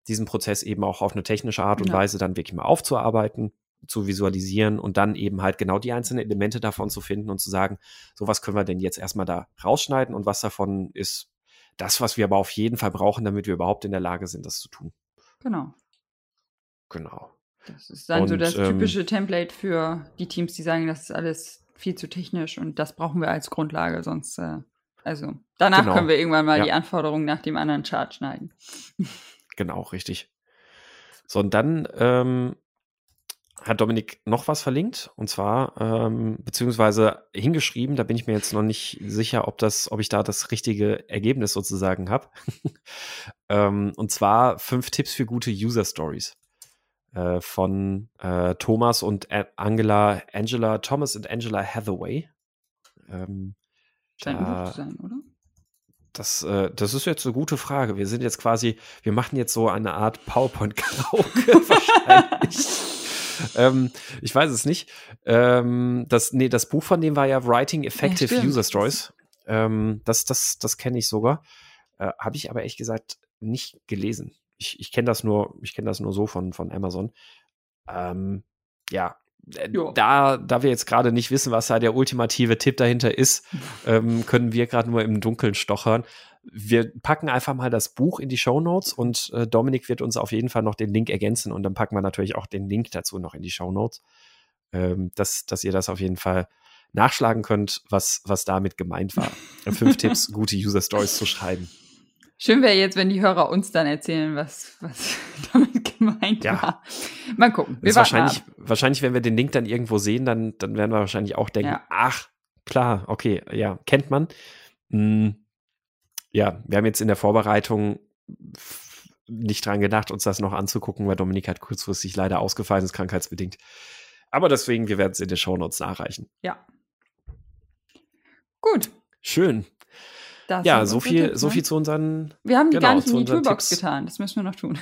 Speaker 2: diesen Prozess eben auch auf eine technische Art und ja. Weise dann wirklich mal aufzuarbeiten, zu visualisieren und dann eben halt genau die einzelnen Elemente davon zu finden und zu sagen, so was können wir denn jetzt erstmal da rausschneiden und was davon ist das, was wir aber auf jeden Fall brauchen, damit wir überhaupt in der Lage sind, das zu tun.
Speaker 1: Genau.
Speaker 2: Genau.
Speaker 1: Das ist dann und, so das ähm, typische Template für die Teams, die sagen, das ist alles viel zu technisch und das brauchen wir als Grundlage, sonst, äh, also danach genau. können wir irgendwann mal ja. die Anforderungen nach dem anderen Chart schneiden.
Speaker 2: Genau, richtig. So, und dann ähm, hat Dominik noch was verlinkt und zwar ähm, beziehungsweise hingeschrieben. Da bin ich mir jetzt noch nicht sicher, ob das, ob ich da das richtige Ergebnis sozusagen habe. ähm, und zwar fünf Tipps für gute User Stories äh, von äh, Thomas und Angela, Angela Thomas und Angela Hathaway. Ähm,
Speaker 1: Scheint ein Buch zu sein, oder?
Speaker 2: Das, äh, das ist jetzt eine gute Frage. Wir sind jetzt quasi, wir machen jetzt so eine Art PowerPoint-Karaoke wahrscheinlich ähm, ich weiß es nicht. Ähm, das, nee, das Buch von dem war ja Writing Effective ja, User Stories. Ähm, das das, das kenne ich sogar. Äh, Habe ich aber ehrlich gesagt nicht gelesen. Ich, ich kenne das nur, ich kenne das nur so von, von Amazon. Ähm, ja, äh, da, da wir jetzt gerade nicht wissen, was da der ultimative Tipp dahinter ist, ähm, können wir gerade nur im Dunkeln stochern wir packen einfach mal das Buch in die Show Notes und äh, Dominik wird uns auf jeden Fall noch den Link ergänzen und dann packen wir natürlich auch den Link dazu noch in die Show Notes, ähm, dass, dass ihr das auf jeden Fall nachschlagen könnt, was, was damit gemeint war. Fünf Tipps, gute User Stories zu schreiben.
Speaker 1: Schön wäre jetzt, wenn die Hörer uns dann erzählen, was, was damit gemeint ja. war. Mal gucken.
Speaker 2: Wir wahrscheinlich, wahrscheinlich, wenn wir den Link dann irgendwo sehen, dann, dann werden wir wahrscheinlich auch denken, ja. ach, klar, okay, ja, kennt man. Hm ja, wir haben jetzt in der Vorbereitung nicht dran gedacht, uns das noch anzugucken, weil Dominik hat kurzfristig leider ausgefallen ist, krankheitsbedingt. Aber deswegen, wir werden es in den Shownotes nachreichen.
Speaker 1: Ja. Gut.
Speaker 2: Schön. Das ja, so viel, Tipps, so ne? viel zu unseren.
Speaker 1: Wir haben die genau, gar nicht in die Toolbox Tipps. getan. Das müssen wir noch tun.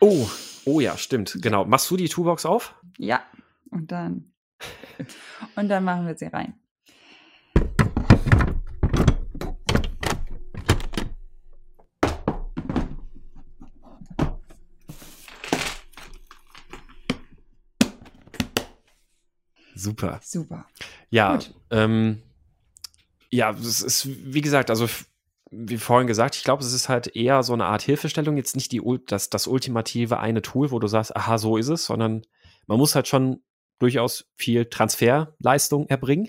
Speaker 2: oh, oh ja, stimmt. Genau. Machst du die Toolbox auf?
Speaker 1: Ja. Und dann. und dann machen wir sie rein.
Speaker 2: Super.
Speaker 1: Super.
Speaker 2: Ja, ähm, ja, es ist, wie gesagt, also wie vorhin gesagt, ich glaube, es ist halt eher so eine Art Hilfestellung, jetzt nicht die, das, das ultimative eine Tool, wo du sagst, aha, so ist es, sondern man muss halt schon durchaus viel Transferleistung erbringen,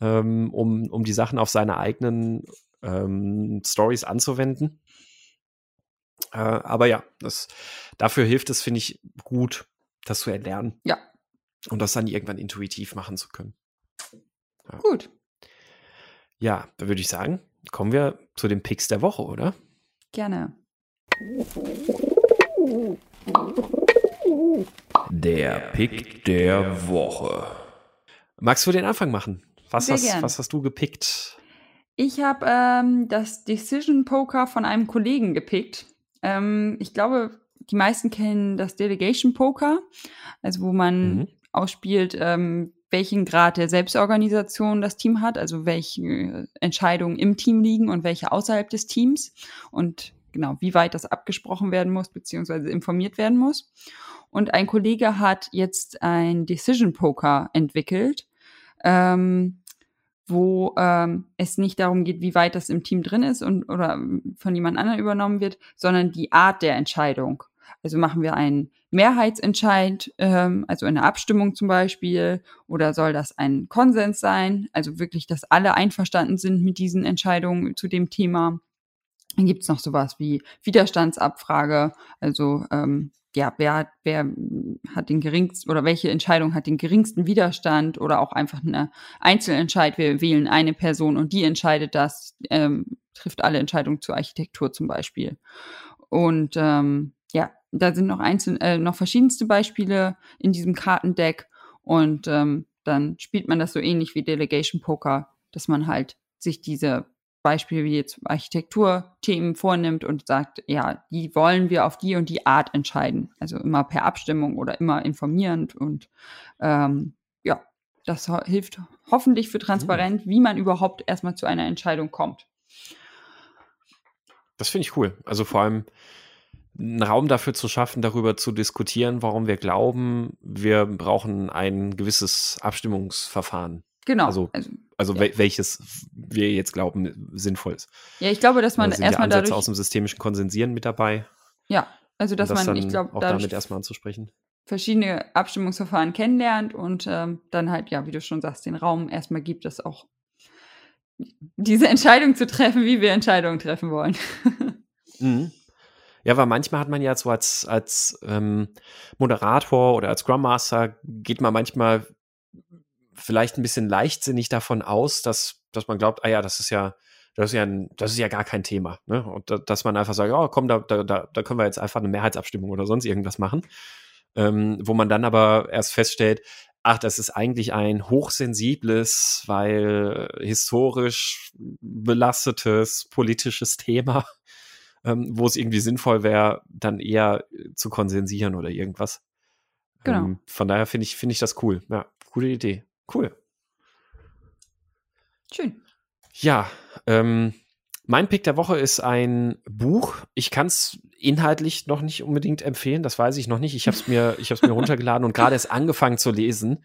Speaker 2: ähm, um, um die Sachen auf seine eigenen ähm, Stories anzuwenden. Äh, aber ja, das, dafür hilft es, finde ich, gut, das zu erlernen.
Speaker 1: Ja,
Speaker 2: und das dann irgendwann intuitiv machen zu können.
Speaker 1: Ja. Gut.
Speaker 2: Ja, da würde ich sagen, kommen wir zu den Picks der Woche, oder?
Speaker 1: Gerne.
Speaker 2: Der Pick der Woche. Magst du den Anfang machen? Was, hast, was hast du gepickt?
Speaker 1: Ich habe ähm, das Decision Poker von einem Kollegen gepickt. Ähm, ich glaube, die meisten kennen das Delegation Poker, also wo man mhm. Ausspielt, ähm, welchen Grad der Selbstorganisation das Team hat, also welche Entscheidungen im Team liegen und welche außerhalb des Teams und genau, wie weit das abgesprochen werden muss, beziehungsweise informiert werden muss. Und ein Kollege hat jetzt ein Decision Poker entwickelt, ähm, wo ähm, es nicht darum geht, wie weit das im Team drin ist und oder von jemand anderem übernommen wird, sondern die Art der Entscheidung. Also machen wir einen Mehrheitsentscheid, ähm, also eine Abstimmung zum Beispiel, oder soll das ein Konsens sein? Also wirklich, dass alle einverstanden sind mit diesen Entscheidungen zu dem Thema. Dann gibt's noch sowas wie Widerstandsabfrage, also ähm, ja, wer hat, wer hat den geringsten oder welche Entscheidung hat den geringsten Widerstand oder auch einfach eine Einzelentscheid. Wir wählen eine Person und die entscheidet das, ähm, trifft alle Entscheidungen zur Architektur zum Beispiel. Und ähm, ja, da sind noch einzelne, äh, noch verschiedenste Beispiele in diesem Kartendeck und ähm, dann spielt man das so ähnlich wie Delegation Poker, dass man halt sich diese Beispiel wie jetzt Architekturthemen vornimmt und sagt, ja, die wollen wir auf die und die Art entscheiden. Also immer per Abstimmung oder immer informierend und ähm, ja, das hilft hoffentlich für Transparenz, wie man überhaupt erstmal zu einer Entscheidung kommt.
Speaker 2: Das finde ich cool. Also vor allem einen Raum dafür zu schaffen, darüber zu diskutieren, warum wir glauben, wir brauchen ein gewisses Abstimmungsverfahren.
Speaker 1: Genau.
Speaker 2: Also, also, also ja. welches wir jetzt glauben sinnvoll ist.
Speaker 1: Ja, ich glaube, dass man
Speaker 2: da sind
Speaker 1: erstmal
Speaker 2: Ansätze dadurch aus dem systemischen Konsensieren mit dabei.
Speaker 1: Ja, also dass das man, ich glaube,
Speaker 2: auch damit erstmal anzusprechen.
Speaker 1: Verschiedene Abstimmungsverfahren kennenlernt und ähm, dann halt, ja, wie du schon sagst, den Raum erstmal gibt, das auch diese Entscheidung zu treffen, wie wir Entscheidungen treffen wollen.
Speaker 2: mhm. Ja, weil manchmal hat man ja so als, als ähm, Moderator oder als Scrum Master geht man manchmal vielleicht ein bisschen leichtsinnig davon aus, dass, dass man glaubt, ah ja, das ist ja, das ist ja, ein, das ist ja gar kein Thema. Ne? Und da, dass man einfach sagt, oh komm, da, da, da können wir jetzt einfach eine Mehrheitsabstimmung oder sonst irgendwas machen. Ähm, wo man dann aber erst feststellt, ach, das ist eigentlich ein hochsensibles, weil historisch belastetes politisches Thema, ähm, wo es irgendwie sinnvoll wäre, dann eher zu konsensieren oder irgendwas.
Speaker 1: Genau. Ähm,
Speaker 2: von daher finde ich, finde ich das cool. Ja, gute Idee. Cool.
Speaker 1: Schön.
Speaker 2: Ja, ähm, mein Pick der Woche ist ein Buch. Ich kann es inhaltlich noch nicht unbedingt empfehlen, das weiß ich noch nicht. Ich habe es mir, ich mir runtergeladen und gerade erst angefangen zu lesen.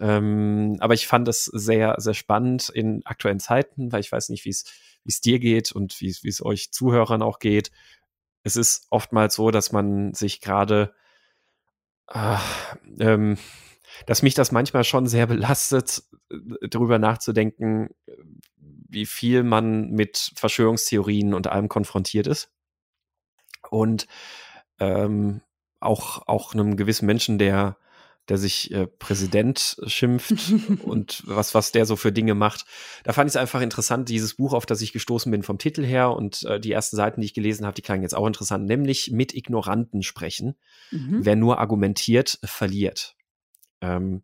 Speaker 2: Ähm, aber ich fand es sehr, sehr spannend in aktuellen Zeiten, weil ich weiß nicht, wie es dir geht und wie es euch Zuhörern auch geht. Es ist oftmals so, dass man sich gerade äh, ähm, dass mich das manchmal schon sehr belastet, äh, darüber nachzudenken, wie viel man mit Verschwörungstheorien und allem konfrontiert ist. Und ähm, auch, auch einem gewissen Menschen, der, der sich äh, Präsident schimpft und was, was der so für Dinge macht. Da fand ich es einfach interessant, dieses Buch, auf das ich gestoßen bin vom Titel her und äh, die ersten Seiten, die ich gelesen habe, die klangen jetzt auch interessant, nämlich mit Ignoranten sprechen. Mhm. Wer nur argumentiert, verliert. Ähm,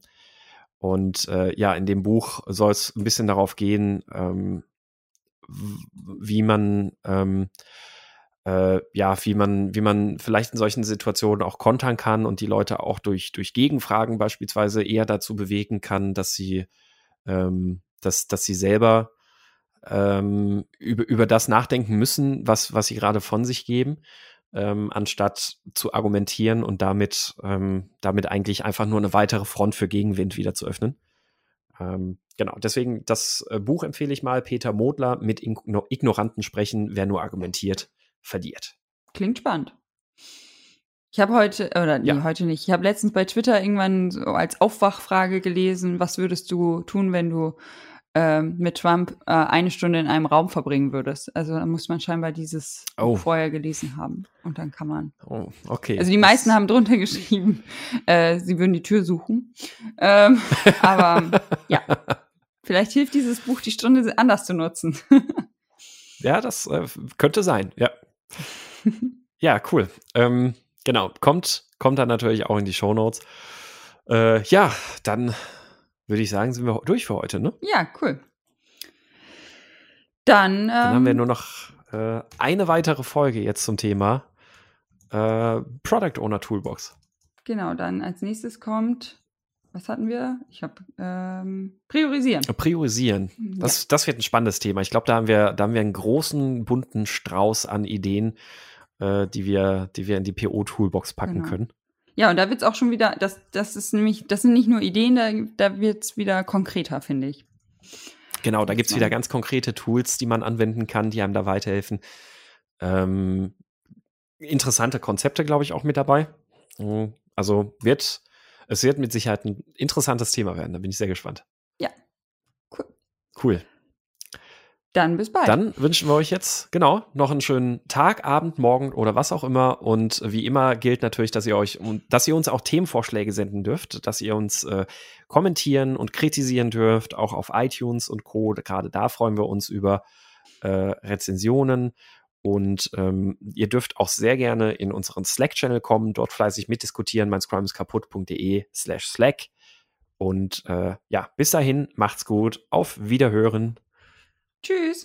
Speaker 2: und äh, ja, in dem Buch soll es ein bisschen darauf gehen, ähm, wie man ähm, äh, ja, wie man, wie man vielleicht in solchen Situationen auch kontern kann und die Leute auch durch, durch Gegenfragen beispielsweise eher dazu bewegen kann, dass sie, ähm, dass, dass sie selber ähm, über, über das nachdenken müssen, was, was sie gerade von sich geben ähm, anstatt zu argumentieren und damit, ähm, damit eigentlich einfach nur eine weitere Front für Gegenwind wieder zu öffnen. Ähm, genau, deswegen das äh, Buch empfehle ich mal, Peter Modler mit Ignoranten sprechen, wer nur argumentiert, verliert.
Speaker 1: Klingt spannend. Ich habe heute, oder nee, ja. heute nicht, ich habe letztens bei Twitter irgendwann so als Aufwachfrage gelesen, was würdest du tun, wenn du äh, mit Trump äh, eine Stunde in einem Raum verbringen würdest. Also da muss man scheinbar dieses
Speaker 2: Oh.
Speaker 1: Vorher gelesen haben. Und dann kann man.
Speaker 2: Oh, okay.
Speaker 1: Also die meisten haben drunter geschrieben, äh, sie würden die Tür suchen. Ähm, aber ja, vielleicht hilft dieses Buch, die Stunde anders zu nutzen.
Speaker 2: Ja, das äh, könnte sein, ja. Ja, cool. Ähm, genau, kommt, kommt dann natürlich auch in die Shownotes. Äh, ja, dann würde ich sagen, sind wir durch für heute, ne?
Speaker 1: ja, cool. Dann, ähm,
Speaker 2: Dann haben wir nur noch äh, eine weitere Folge jetzt zum Thema äh, Product Owner Toolbox.
Speaker 1: genau, dann als nächstes kommt, was hatten wir? Ich habe ähm, priorisieren.
Speaker 2: Priorisieren. Das, das wird ein spannendes Thema. Ich glaube, da haben wir, da haben wir einen großen, bunten Strauß an Ideen, äh, die wir, die wir in die PO-Toolbox packen
Speaker 1: Genau.
Speaker 2: können.
Speaker 1: Ja, und da wird es auch schon wieder, das, das ist nämlich, das sind nicht nur Ideen, da, da wird es wieder konkreter, finde ich.
Speaker 2: Genau, da gibt es wieder ganz konkrete Tools, die man anwenden kann, die einem da weiterhelfen. Ähm, interessante Konzepte, glaube ich, auch mit dabei. Mhm. Also wird, es wird mit Sicherheit ein interessantes Thema werden. Da bin ich sehr gespannt.
Speaker 1: Ja. Cool.
Speaker 2: Cool.
Speaker 1: Dann bis bald.
Speaker 2: Dann wünschen wir euch jetzt, genau, noch einen schönen Tag, Abend, Morgen oder was auch immer. Und wie immer gilt natürlich, dass ihr euch, dass ihr uns auch Themenvorschläge senden dürft, dass ihr uns äh, kommentieren und kritisieren dürft, auch auf iTunes und Co. Gerade da freuen wir uns über äh, Rezensionen. Und ähm, ihr dürft auch sehr gerne in unseren Slack-Channel kommen, dort fleißig mitdiskutieren, mein Scrum ist kaputt.de slash Slack. Und äh, ja, bis dahin, macht's gut, auf Wiederhören.
Speaker 1: Tschüss.